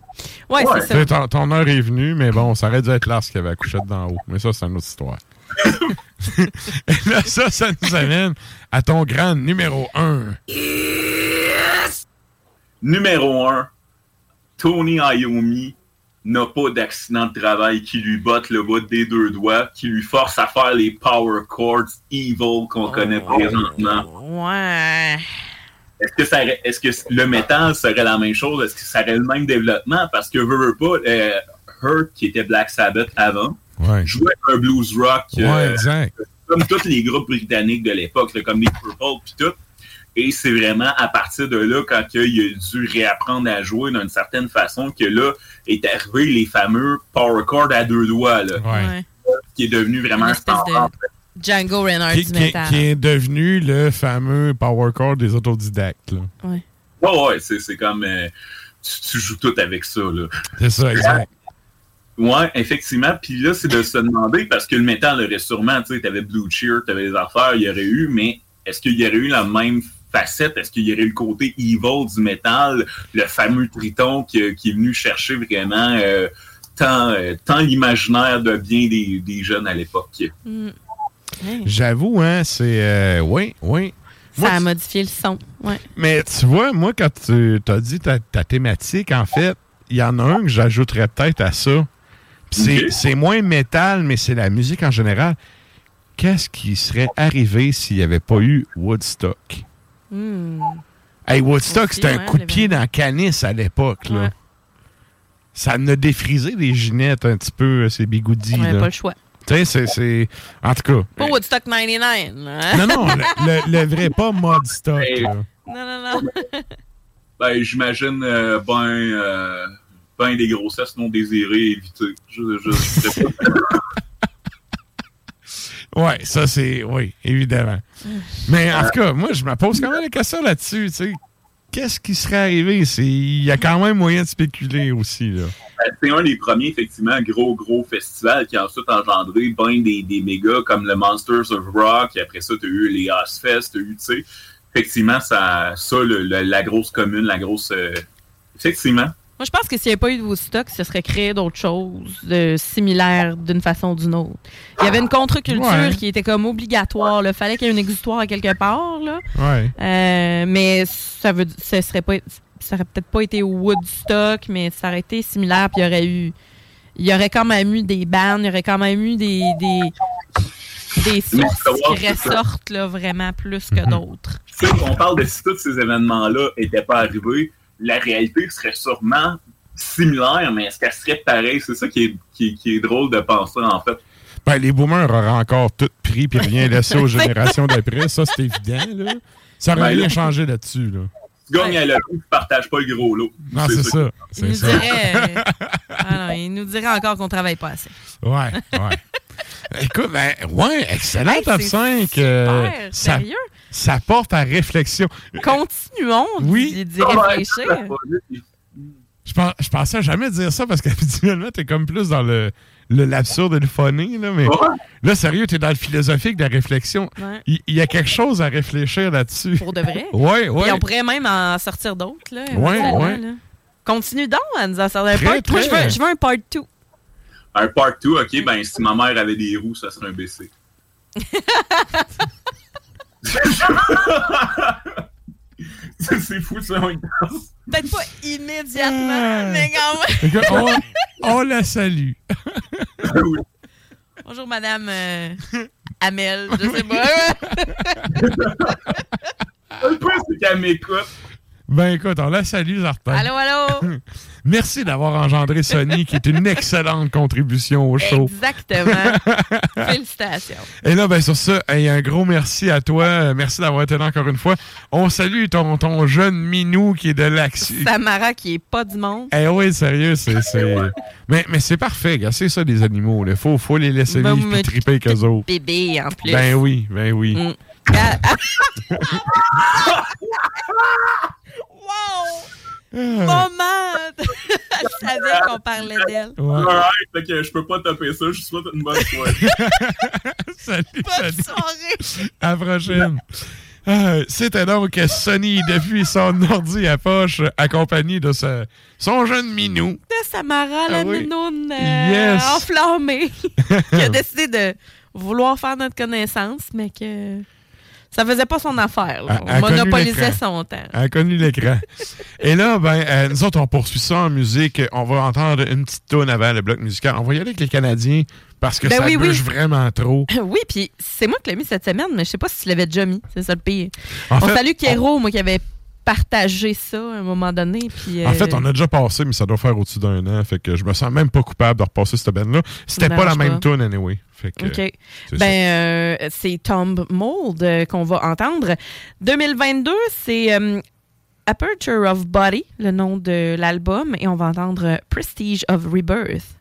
Ouais, Ouais. c'est ça. Ton, ton heure est venue, mais bon, ça aurait dû être Lars qui avait accouché d'en haut. Mais ça, c'est une autre histoire. Et là, ça, ça nous amène à ton grand numéro 1. Numéro 1, Tony Iommi n'a pas d'accident de travail qui lui botte le bout des deux doigts, qui lui force à faire les power chords evil qu'on connaît présentement. Ouais. Est-ce que, ça, est-ce que le métal serait la même chose? Est-ce que ça aurait le même développement? Parce que, veux, veux pas, euh, Hurt, qui était Black Sabbath avant, Ouais. jouait un blues rock. Ouais, euh, exact. comme tous les groupes britanniques de l'époque, là, comme les Purple puis tout. Et c'est vraiment à partir de là, quand il a dû réapprendre à jouer d'une certaine façon, que là est arrivé les fameux power chords à deux doigts, là, Ouais. qui est devenu vraiment un standard. de Django Reinhardt Qui, est devenu le fameux power chord des autodidactes, là. Ouais. Ouais, ouais, c'est, c'est comme euh, tu, tu joues tout avec ça. Là. C'est ça, exact. Ouais, effectivement. Puis là, c'est de se demander, parce que le métal aurait sûrement, tu sais, t'avais Blue Cheer, t'avais des affaires, il y aurait eu, mais est-ce qu'il y aurait eu la même facette? Est-ce qu'il y aurait eu le côté evil du métal, le fameux triton qui, qui est venu chercher vraiment euh, tant, euh, tant l'imaginaire de bien des, des jeunes à l'époque? Mm. J'avoue, hein, c'est... euh, oui, oui. Ça a modifié le son. Ouais. Mais tu vois, moi, quand tu as dit ta, ta thématique, en fait, il y en a un que j'ajouterais peut-être à ça. C'est moins métal, mais c'est la musique en général. Qu'est-ce qui serait arrivé s'il n'y avait pas eu Woodstock? Hmm. Hey, Woodstock, c'était un ouais, coup de pied dans la canisse à l'époque. là. Ouais. Ça en a défrisé des ginettes un petit peu, euh, ces bigoudis. On là. n'avait pas le choix. Tu sais, c'est-. En tout cas... Pas Woodstock 99. là. Non, non, le, le- le vrai, pas Modstock. Hey. Non, non, non. Ben, j'imagine euh, ben, euh, ben des grossesses non désirées évitées. Je, je, je Ouais, ça c'est. Oui, évidemment. Mais en tout cas, moi, je me pose quand même la question là-dessus. Tu sais, qu'est-ce qui serait arrivé? C'est- Il y a quand même moyen de spéculer aussi. Là. Ben, C'est un des premiers, effectivement, gros, gros festivals qui a ensuite engendré ben des, des mégas comme le Monsters of Rock, et après ça, tu as eu les Ozfest, tu as eu, tu sais, effectivement, ça, ça le- le- la grosse commune, la grosse... euh, effectivement. Moi, je pense que s'il n'y avait pas eu de Woodstock, ce serait créé d'autres choses de similaires d'une façon ou d'une autre. Il y avait une contre-culture Ouais. qui était comme obligatoire. Il fallait qu'il y ait un exutoire à quelque part. Là. Ouais. Euh, mais ça veut ce serait pas ça aurait peut-être pas été Woodstock, mais ça aurait été similaire. Puis il y aurait eu il y aurait quand même eu des bands, il y aurait quand même eu des des, des sources qui ressortent là, vraiment plus que d'autres. Tu sais, on parle de si tous ces événements-là n'étaient pas arrivés, la réalité serait sûrement similaire, mais est-ce qu'elle serait pareille? C'est ça qui est, qui, est- qui est drôle de penser, en fait. Ben, les boomers auraient encore tout pris puis rien laissé aux générations d'après. Ça, c'est évident. Là. Ça aurait Ben, rien là- changé là-dessus. Là. Tu gagnes à tu partages pas le gros lot. Non, c'est ça. Il nous, ça. dirait, euh, ah non, il nous dirait encore qu'on travaille pas assez. Ouais, ouais. Écoute, ben, ouais, excellent Hey, top c'est 5. euh, super, ça, sérieux? ça porte à réflexion. Continuons Oui. d'y Ah réfléchir. va vite. Je, pens- je pensais jamais dire ça parce qu'habituellement, t'es comme plus dans le l'absurde et le funny, là, mais Ouais. là, sérieux, t'es dans le philosophique de la réflexion. Ouais. Il il y, a quelque chose à réfléchir là-dessus. Pour de vrai. Ouais, Puis ouais. on pourrait même en sortir d'autres. Là, ouais. là. Continue donc à nous en sortir un Très, part. Moi, je veux, je veux un part 2. Un part 2, OK, ben si ma mère avait des roues, ça serait un BC. c'est fou, ça. on y pense. Peut-être pas immédiatement, mais quand même. on, on la salue. Bonjour, madame euh, Amel, je sais pas. Le point, c'est qu'elle m'écoute. Ben écoute, on la salue, Zartan. allô, allô? Merci d'avoir engendré Sony, qui est une excellente contribution au show. Exactement. Félicitations. Et là, ben sur ça, hey, un gros merci à toi. Merci d'avoir été là encore une fois. On salue ton, ton jeune minou qui est de l'action. Samara qui est pas du monde. Eh oui, sérieux, c'est. Mais, mais c'est parfait, gars. C'est ça, les animaux. Il faut, faut les laisser Ben, vivre et triper avec eux autres. Bébé en plus. Ben oui, ben oui. Mm. Ah, ah. wow! Moment! je savais qu'on parlait d'elle. Alright, fait que je peux pas taper ça. Je vous souhaite une bonne soirée. Salut, Bonne salut. soirée! À la prochaine. Ah, C'était donc Sonny depuis son ordi à poche, accompagné de sa- son jeune minou. De Samara, la Ah oui. minoune euh, Yes. enflammée, qui a décidé de vouloir faire notre connaissance, mais que ça faisait pas son affaire. là. On a monopolisait son temps. Elle a connu l'écran. Et là, ben, euh, nous autres, on poursuit ça en musique. On va entendre une petite tonne avant le bloc musical. On va y aller avec les Canadiens parce que Ben ça oui, oui. bouge vraiment trop. Oui, puis c'est moi qui l'ai mis cette semaine, mais je sais pas si tu l'avais déjà mis. C'est ça le pire. En on fait, salue Kéro, moi, qui avait partagé ça à un moment donné. Puis, En euh, fait, on a déjà passé, mais ça doit faire au-dessus d'un an. Fait que je me sens même pas coupable de repasser cette band-là. C'était pas la même tune anyway. Fait que, OK. Ben, euh, c'est Tom Mold euh, qu'on va entendre. 2022, c'est euh, Aperture of Body, le nom de l'album, et on va entendre euh, Prestige of Rebirth.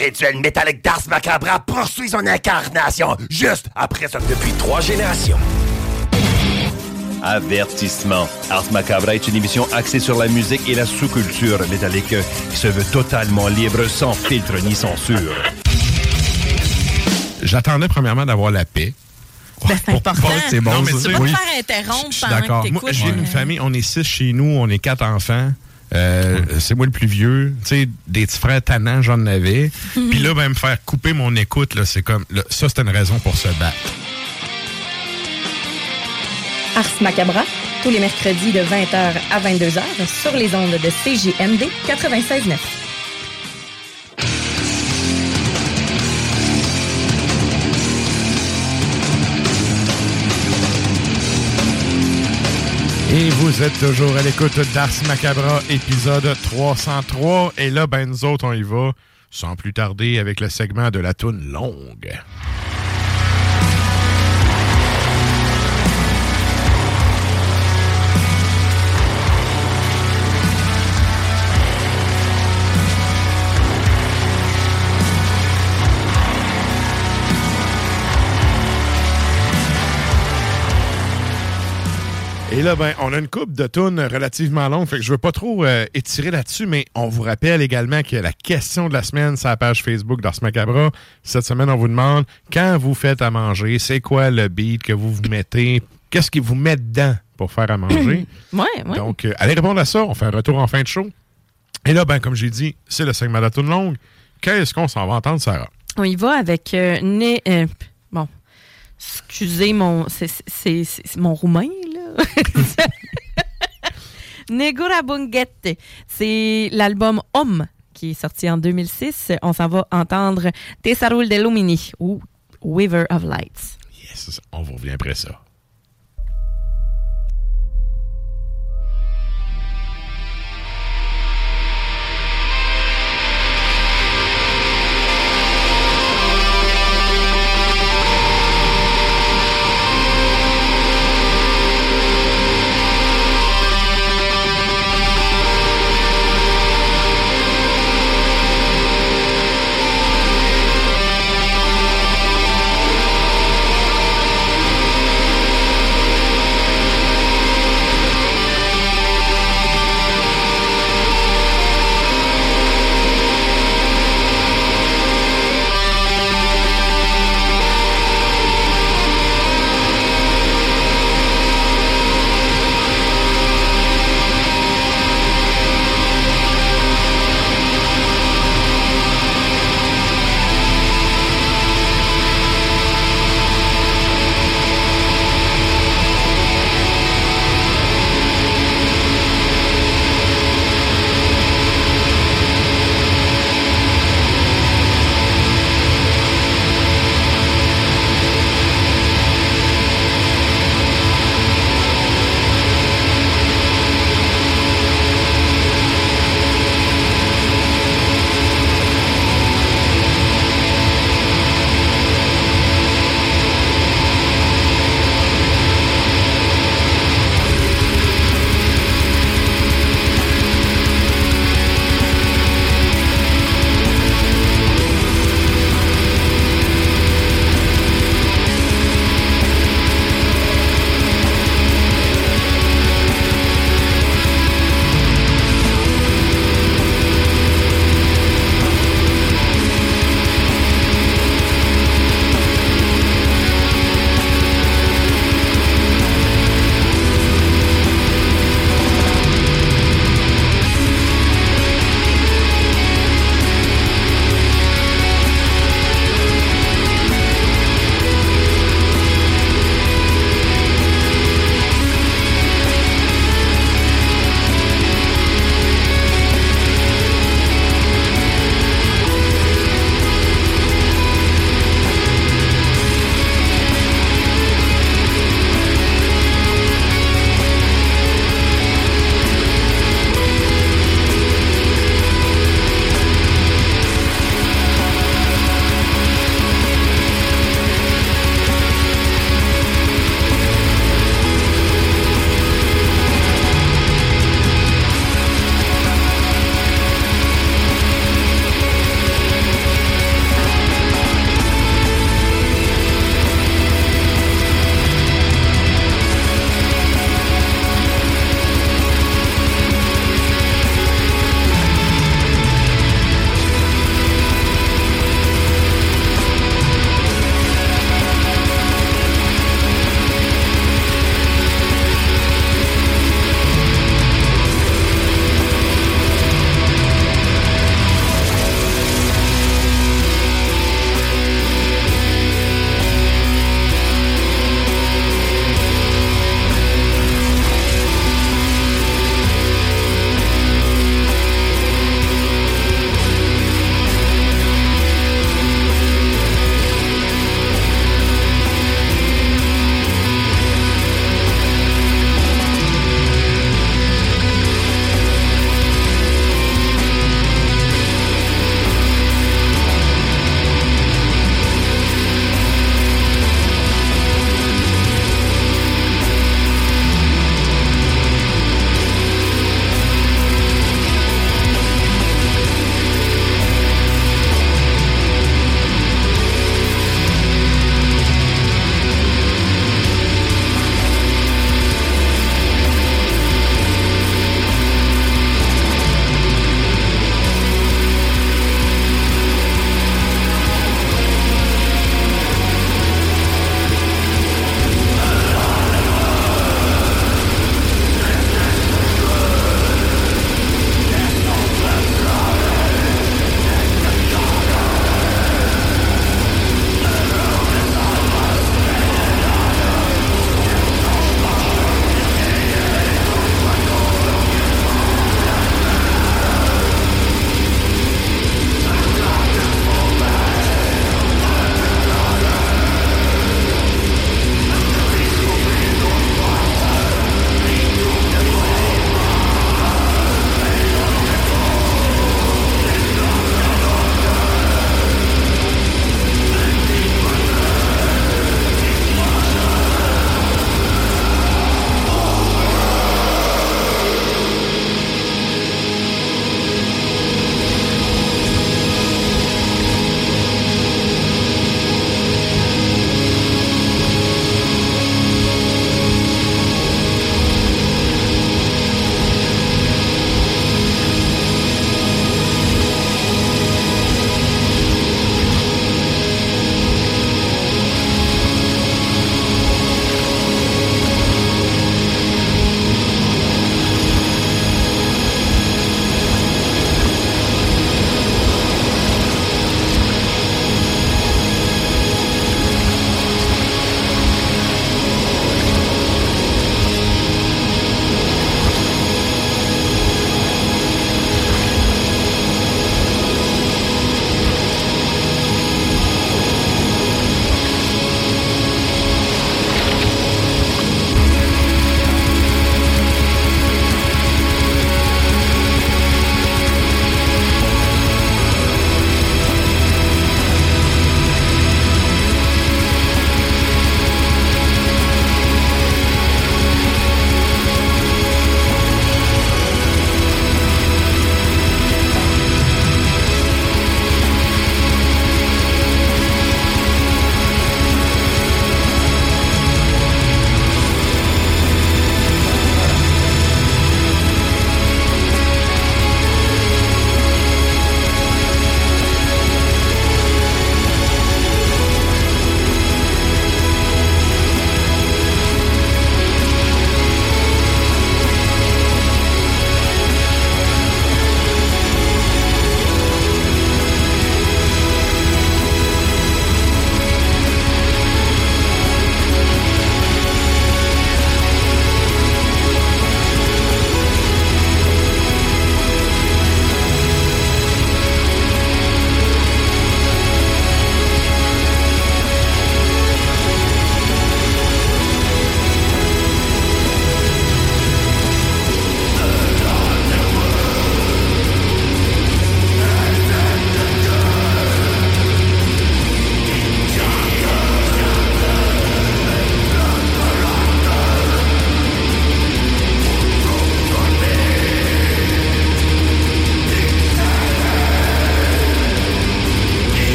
Rituel métallique d'Ars Macabra poursuit son incarnation juste après ça depuis trois générations. Avertissement. Ars Macabra est une émission axée sur la musique et la sous-culture métallique qui se veut totalement libre, sans filtre ni censure. J'attendais premièrement d'avoir la paix. Ben, c'est important. bon. Non, mais tu peux pas Oui. te faire interrompre pendant que d'accord. Moi, j'ai une famille, on est six chez nous, on est quatre enfants. Euh, C'est moi le plus vieux. Tu sais, des petits frères tannants, j'en avais. Puis là, ben, me faire couper mon écoute, là, c'est comme. là, ça, c'était une raison pour se battre. Ars Macabra, tous les mercredis de 20h à 22h sur les ondes de CJMD 96.9. Et vous êtes toujours à l'écoute d'Ars Macabra, épisode 303. Et là, ben, nous autres, on y va sans plus tarder avec le segment de la toune longue. Et là, ben, on a une coupe de tunes relativement longue, fait que je veux pas trop euh, étirer là-dessus, mais on vous rappelle également que la question de la semaine, c'est la page Facebook d'Ars Macabra. Cette semaine, on vous demande quand vous faites à manger, c'est quoi le beat que vous vous mettez, qu'est-ce qui vous met dedans pour faire à manger? Ouais, ouais. Donc, euh, allez répondre à ça. On fait un retour en fin de show. Et là, ben, comme j'ai dit, c'est le segment de la toune longue. Qu'est-ce qu'on s'en va entendre, Sarah? On y va avec euh, né- euh, bon. Excusez mon c'est mon roumain. Negura Bunghette. C'est l'album Homme qui est sorti en 2006. On s'en va entendre Tesarul de Lumini ou Weaver of Lights. Yes, on vous revient après ça.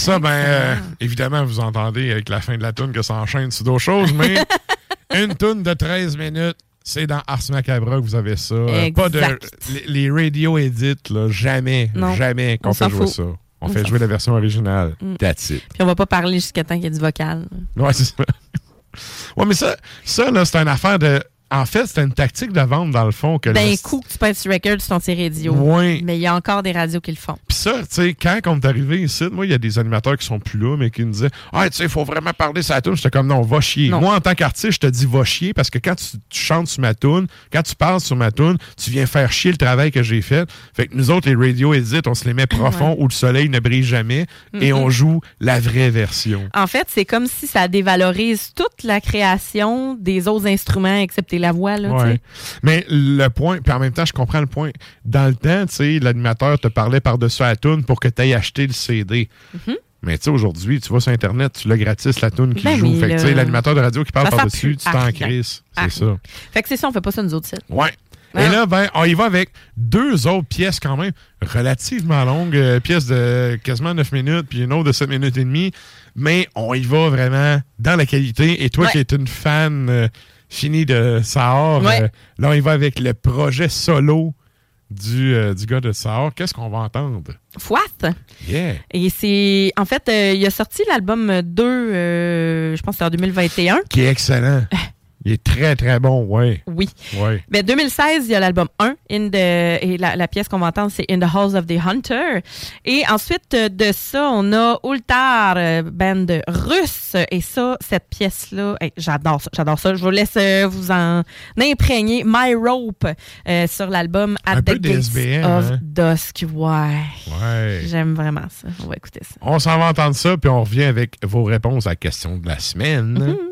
Ça, ben, euh, évidemment, vous entendez avec la fin de la tune que ça enchaîne sur d'autres choses, mais une tune de 13 minutes, c'est dans Ars Macabra que vous avez ça. Euh, pas de. Les, les radio edits, là, jamais, Non. jamais qu'on On fait jouer ça. On, On fait jouer la version originale. Mm. That's it. Puis on va pas parler jusqu'à temps qu'il y ait du vocal. Ouais, c'est ça. ouais, mais ça, ça là, c'est une affaire de. En fait, c'est une tactique de vente, dans le fond. que D'un le- coup que tu pètes sur record sur ton petit radio. Ouais. Mais il y a encore des radios qui le font. Puis ça, tu sais, quand on est arrivé ici, moi, il y a des animateurs qui sont plus là, mais qui me disaient Ah, tu sais, il faut vraiment parler sur la toune. J'étais comme non, va chier. Non. Moi, en tant qu'artiste, je te dis va chier parce que quand tu, tu chantes sur ma toune, quand tu parles sur ma toune, tu viens faire chier le travail que j'ai fait. Fait que nous autres, les radio edits, on se les met profond où le soleil ne brille jamais et on joue la vraie version. En fait, c'est comme si ça dévalorise toute la création des autres instruments, excepté la voix. Là. Ouais. Mais le point, puis en même temps, je comprends le point. Dans le temps, tu sais, l'animateur te parlait par-dessus la toune pour que tu ailles acheter le CD. Mhm. Mais tu sais, aujourd'hui, tu vas sur Internet, tu l'as gratis, la toune qui Ben joue. oui, fait que tu sais, là. l'animateur de radio qui parle par-dessus, tu t'en crises. C'est ça. Fait que c'est ça, on fait pas ça nous autres sites. Ouais. Ah. Et là, ben, on y va avec deux autres pièces quand même relativement longues. euh, pièces de quasiment 9 minutes, puis une autre de 7 minutes et demie. Mais on y va vraiment dans la qualité. Et toi Ouais. qui es une fan euh, finie de Sahar, Ouais. euh, là, on y va avec le projet solo du, euh, du gars de Sahar. Qu'est-ce qu'on va entendre? Fouat. Yeah! Et c'est. En fait, euh, il a sorti l'album 2, euh, je pense que c'était en 2021. Qui est excellent. Il est très, très bon, ouais. Oui. Ouais. Ben, 2016, il y a l'album 1 in the, et la, la pièce qu'on va entendre, c'est In the Halls of the Hunter. Et ensuite de ça, on a Ultar, band russe. Et ça, cette pièce-là, hey, j'adore ça, j'adore ça. Je vous laisse euh, vous en imprégner. My Rope euh, sur l'album At Un the Gates of hein? Dusk. Ouais. Ouais. J'aime vraiment ça. On va écouter ça. On s'en va entendre ça, puis on revient avec vos réponses à la question de la semaine. Mhm. Thank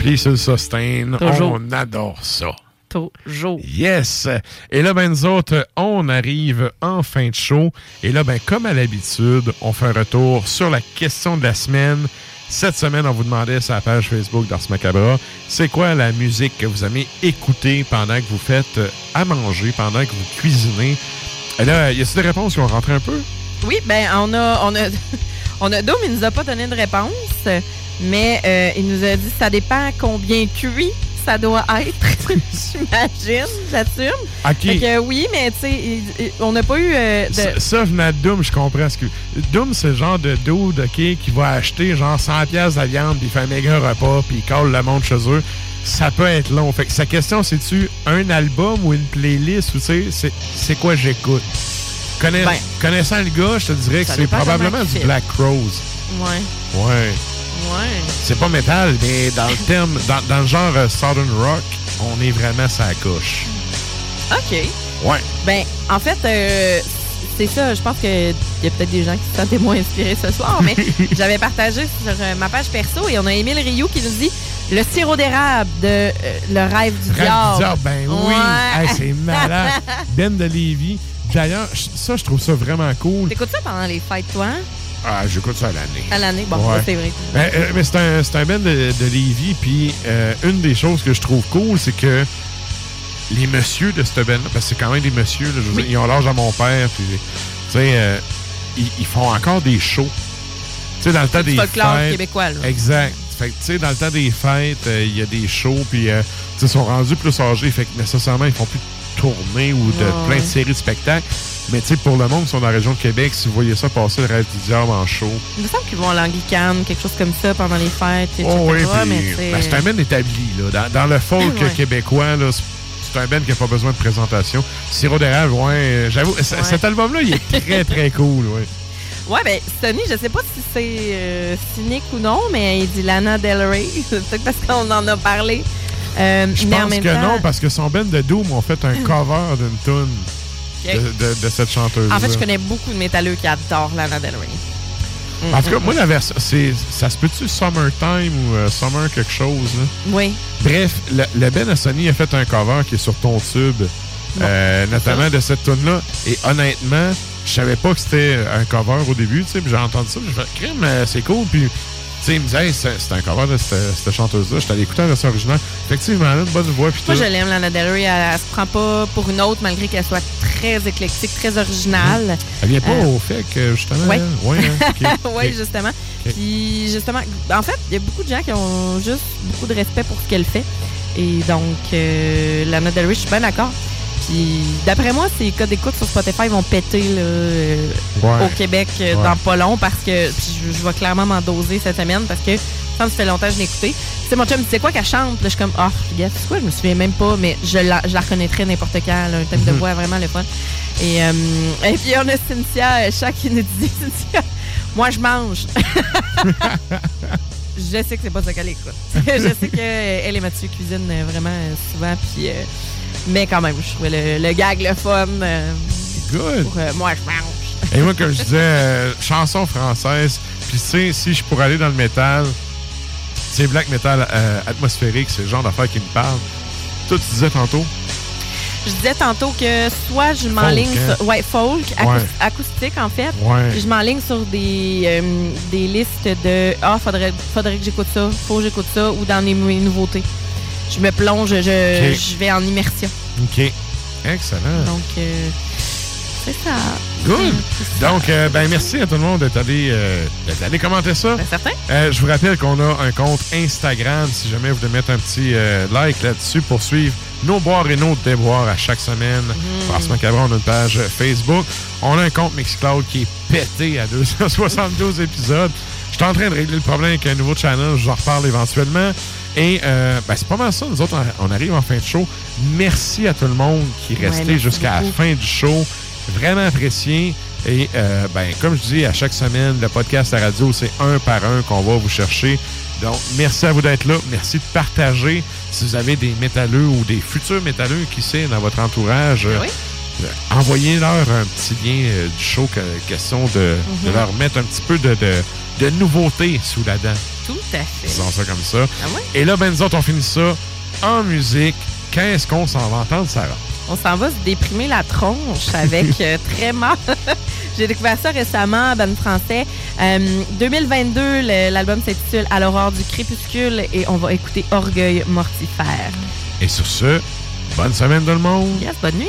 Ampli sur le sustain. Toujours. On adore ça. Toujours. Yes! Et là, ben, nous autres, on arrive en fin de show. Et là, ben, comme à l'habitude, on fait un retour sur la question de la semaine. Cette semaine, on vous demandait sur la page Facebook d'Ars Macabra, c'est quoi la musique que vous aimez écouter pendant que vous faites euh, à manger, pendant que vous cuisinez? Et là, y a-t-il des réponses qui ont rentré un peu? Oui, ben on a on a on a Dom, il nous a pas donné de réponse, mais euh, il nous a dit ça dépend combien cuit ça doit être, j'imagine, j'assume. OK. Fait que oui, mais tu sais, on n'a pas eu euh, de. Ça, ça, venant de Doom, je comprends ce que. Doom, c'est le genre de dude, OK, qui va acheter genre 100$ piastres de viande, puis il fait un méga repas, puis il colle le monde chez eux. Ça peut être long. Fait que sa question, c'est-tu un album ou une playlist, ou tu sais, c'est- quoi j'écoute? Ben, connaissant le gars, je te dirais que c'est probablement du. Black Rose. Ouais. Ouais. Ouais. C'est pas métal, mais dans le terme, dans, dans le genre euh, Southern Rock, on est vraiment sa coche. OK. Ouais. Ben, en fait, euh, c'est ça. Je pense qu'il y a peut-être des gens qui se sentaient moins inspirés ce soir, mais j'avais partagé sur euh, ma page perso et on a Émile Rioux qui nous dit le sirop d'érable de euh, Le rêve du Rêve diable. du diable, ben oui. Ouais. Hey, c'est malade. Ben de Lévis. D'ailleurs, ça, je trouve ça vraiment cool. T'écoutes ça pendant les fêtes, toi? hein? Ah, j'écoute ça à l'année. À l'année? Bon, Ouais. c'est vrai. Ben, euh, mais c'est un, c'est un band de, de Lévis, puis euh, une des choses que je trouve cool, c'est que les messieurs de cette band parce que c'est quand même des messieurs, là, je veux dire, ils ont l'âge à mon père, puis, tu sais, euh, ils, ils font encore des shows. Tu sais, dans le temps des fêtes. québécois, là. Exact. Fait que, tu sais, dans le temps des fêtes, euh, il y a des shows, puis, euh, ils sont rendus plus âgés, fait que nécessairement, ils font plus de tournées ou de plein de séries de spectacles. Mais, tu sais, pour le monde qui sont dans la région de Québec, si vous voyez ça passer, le rêve du diable en show, Il me semble qu'ils vont à l'Anglicane, quelque chose comme ça, pendant les fêtes, etc. Oh oui, mais ben, c'est un band établi. Là. Dans, dans le folk Ouais. québécois, là, c'est un band qui n'a pas besoin de présentation. Sirop d'érable, ouais, euh, j'avoue, Ouais. cet album-là, il est très, très cool. Ouais. Ouais, ben, Sony, je sais pas si c'est euh, cynique ou non, mais il dit Lana Del Rey. C'est peut-être parce qu'on en a parlé. Euh, Je pense que temps- non, parce que son band de Doom ont fait un cover d'une tune De, de- de cette chanteuse. En fait, je connais beaucoup de métalleux qui adorent Lana Del Rey. Mm, En tout cas, moi, la version, ça se peut-tu Summertime ou euh, Summer quelque chose? là? Oui. Bref, le, le Ben Sony a fait un cover qui est sur ton tube, euh, notamment de cette tune-là. Et honnêtement, je savais pas que c'était un cover au début, tu sais, j'ai entendu ça, j'ai fait crime, euh, c'est cool, puis sais, il me disait, hey, c'est un cover de cette, cette chanteuse-là. J'étais allé écouter la version originale. Effectivement, elle a une bonne voix, Moi, tout. je l'aime, Lana Del Rey. Elle, elle se prend pas pour une autre, malgré qu'elle soit très éclectique, très originale. Elle vient pas Euh, au fait que, justement, Ouais. elle- ouais, hein, oui, justement. Puis, justement, en fait, il y a beaucoup de gens qui ont juste beaucoup de respect pour ce qu'elle fait. Et donc, euh, Lana Del Rey, je suis bien d'accord. Puis, d'après moi, ces codes d'écoute sur Spotify vont péter là, euh, Ouais. au Québec euh, Ouais. dans pas long parce que puis je, je vais clairement m'en doser cette semaine parce que ça me fait longtemps que je l'ai écouté. C'est mon chum, sais quoi qu'elle chante? Là, je suis comme, regarde, c'est quoi? Je me souviens même pas, mais je la, je la reconnaîtrais n'importe quand. là, un thème de Mhm. voix vraiment le fun. Et, euh, et puis, on a Cynthia Chat qui nous dit, Cynthia, moi, je mange. je sais que c'est pas ça qu'elle écoute. je sais qu'elle et Mathieu cuisinent vraiment souvent, puis... mais quand même, je trouvais le, le gag le fun. euh, Good. pour, euh, moi, je mange. Et moi, comme je disais, euh, chanson française. Puis, tu sais, si je pourrais aller dans le métal, tu sais, black metal euh, atmosphérique, c'est le genre d'affaires qui me parle. Toi, tu disais tantôt? Je disais tantôt que soit je m'enligne hein? sur. Ouais, folk, Ouais. acoustique en fait. Ouais. Je m'enligne sur des, euh, des listes de Ah, faudrait, faudrait que j'écoute ça, faut que j'écoute ça, ou dans les nou- nouveautés. Je me plonge, je, vais en immersion. OK. Excellent. Donc, euh, c'est ça. Good. Donc, euh, ben, merci à tout le monde d'être allé, euh, allé commenter ça. Ben, certain. Je vous rappelle qu'on a un compte Instagram, si jamais vous voulez mettre un petit like là-dessus pour suivre nos boires et nos déboires à chaque semaine. Parce Macabre, on a une page Facebook. On a un compte Mixcloud qui est pété à 272 épisodes. Je suis en train de régler le problème avec un nouveau channel, je vous en reparle éventuellement. Et euh, ben, c'est pas mal ça. Nous autres, on arrive en fin de show. Merci à tout le monde qui est resté jusqu'à la fin du show. Vraiment apprécié. Et euh, ben, comme je dis à chaque semaine, le podcast à radio, c'est un par un qu'on va vous chercher. Donc, merci à vous d'être là. Merci de partager. Si vous avez des métalleux ou des futurs métalleux, qui sait, dans votre entourage, euh, euh, envoyez-leur un petit lien euh, du show, que- question de, de Mhm. leur mettre un petit peu de, de, de nouveautés sous la dent. Tout à fait. Disons ça comme ça. Ah? Et là, ben, nous autres, on finit ça en musique. Qu'est-ce qu'on s'en va entendre, Sarah? On s'en va se déprimer la tronche avec euh, très mal. J'ai découvert ça récemment, ben français. Euh, 2022, le- l'album s'intitule À l'aurore du crépuscule et on va écouter Orgueil mortifère. Et sur ce, bonne semaine tout le monde. Yes, bonne nuit.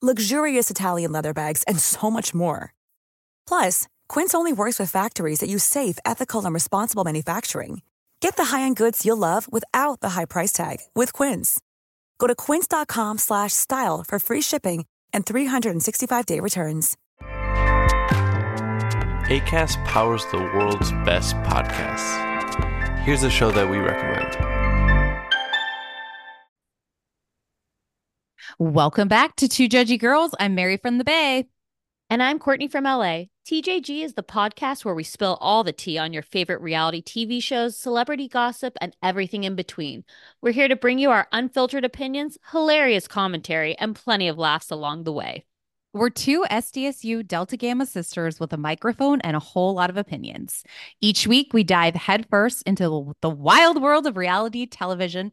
luxurious Italian leather bags, and so much more. Plus, Quince only works with factories that use safe, ethical, and responsible manufacturing. Get the high-end goods you'll love without the high price tag with Quince. Go to quince.com slash style for free shipping and 365-day returns. ACAST powers the world's best podcasts. Here's a show that we recommend. Welcome back to Two Judgy Girls. I'm Mary from the Bay. And I'm Courtney from LA. TJG is the podcast where we spill all the tea on your favorite reality TV shows, celebrity gossip, and everything in between. We're here to bring you our unfiltered opinions, hilarious commentary, and plenty of laughs along the way. We're two SDSU Delta Gamma sisters with a microphone and a whole lot of opinions. Each week, we dive headfirst into the wild world of reality television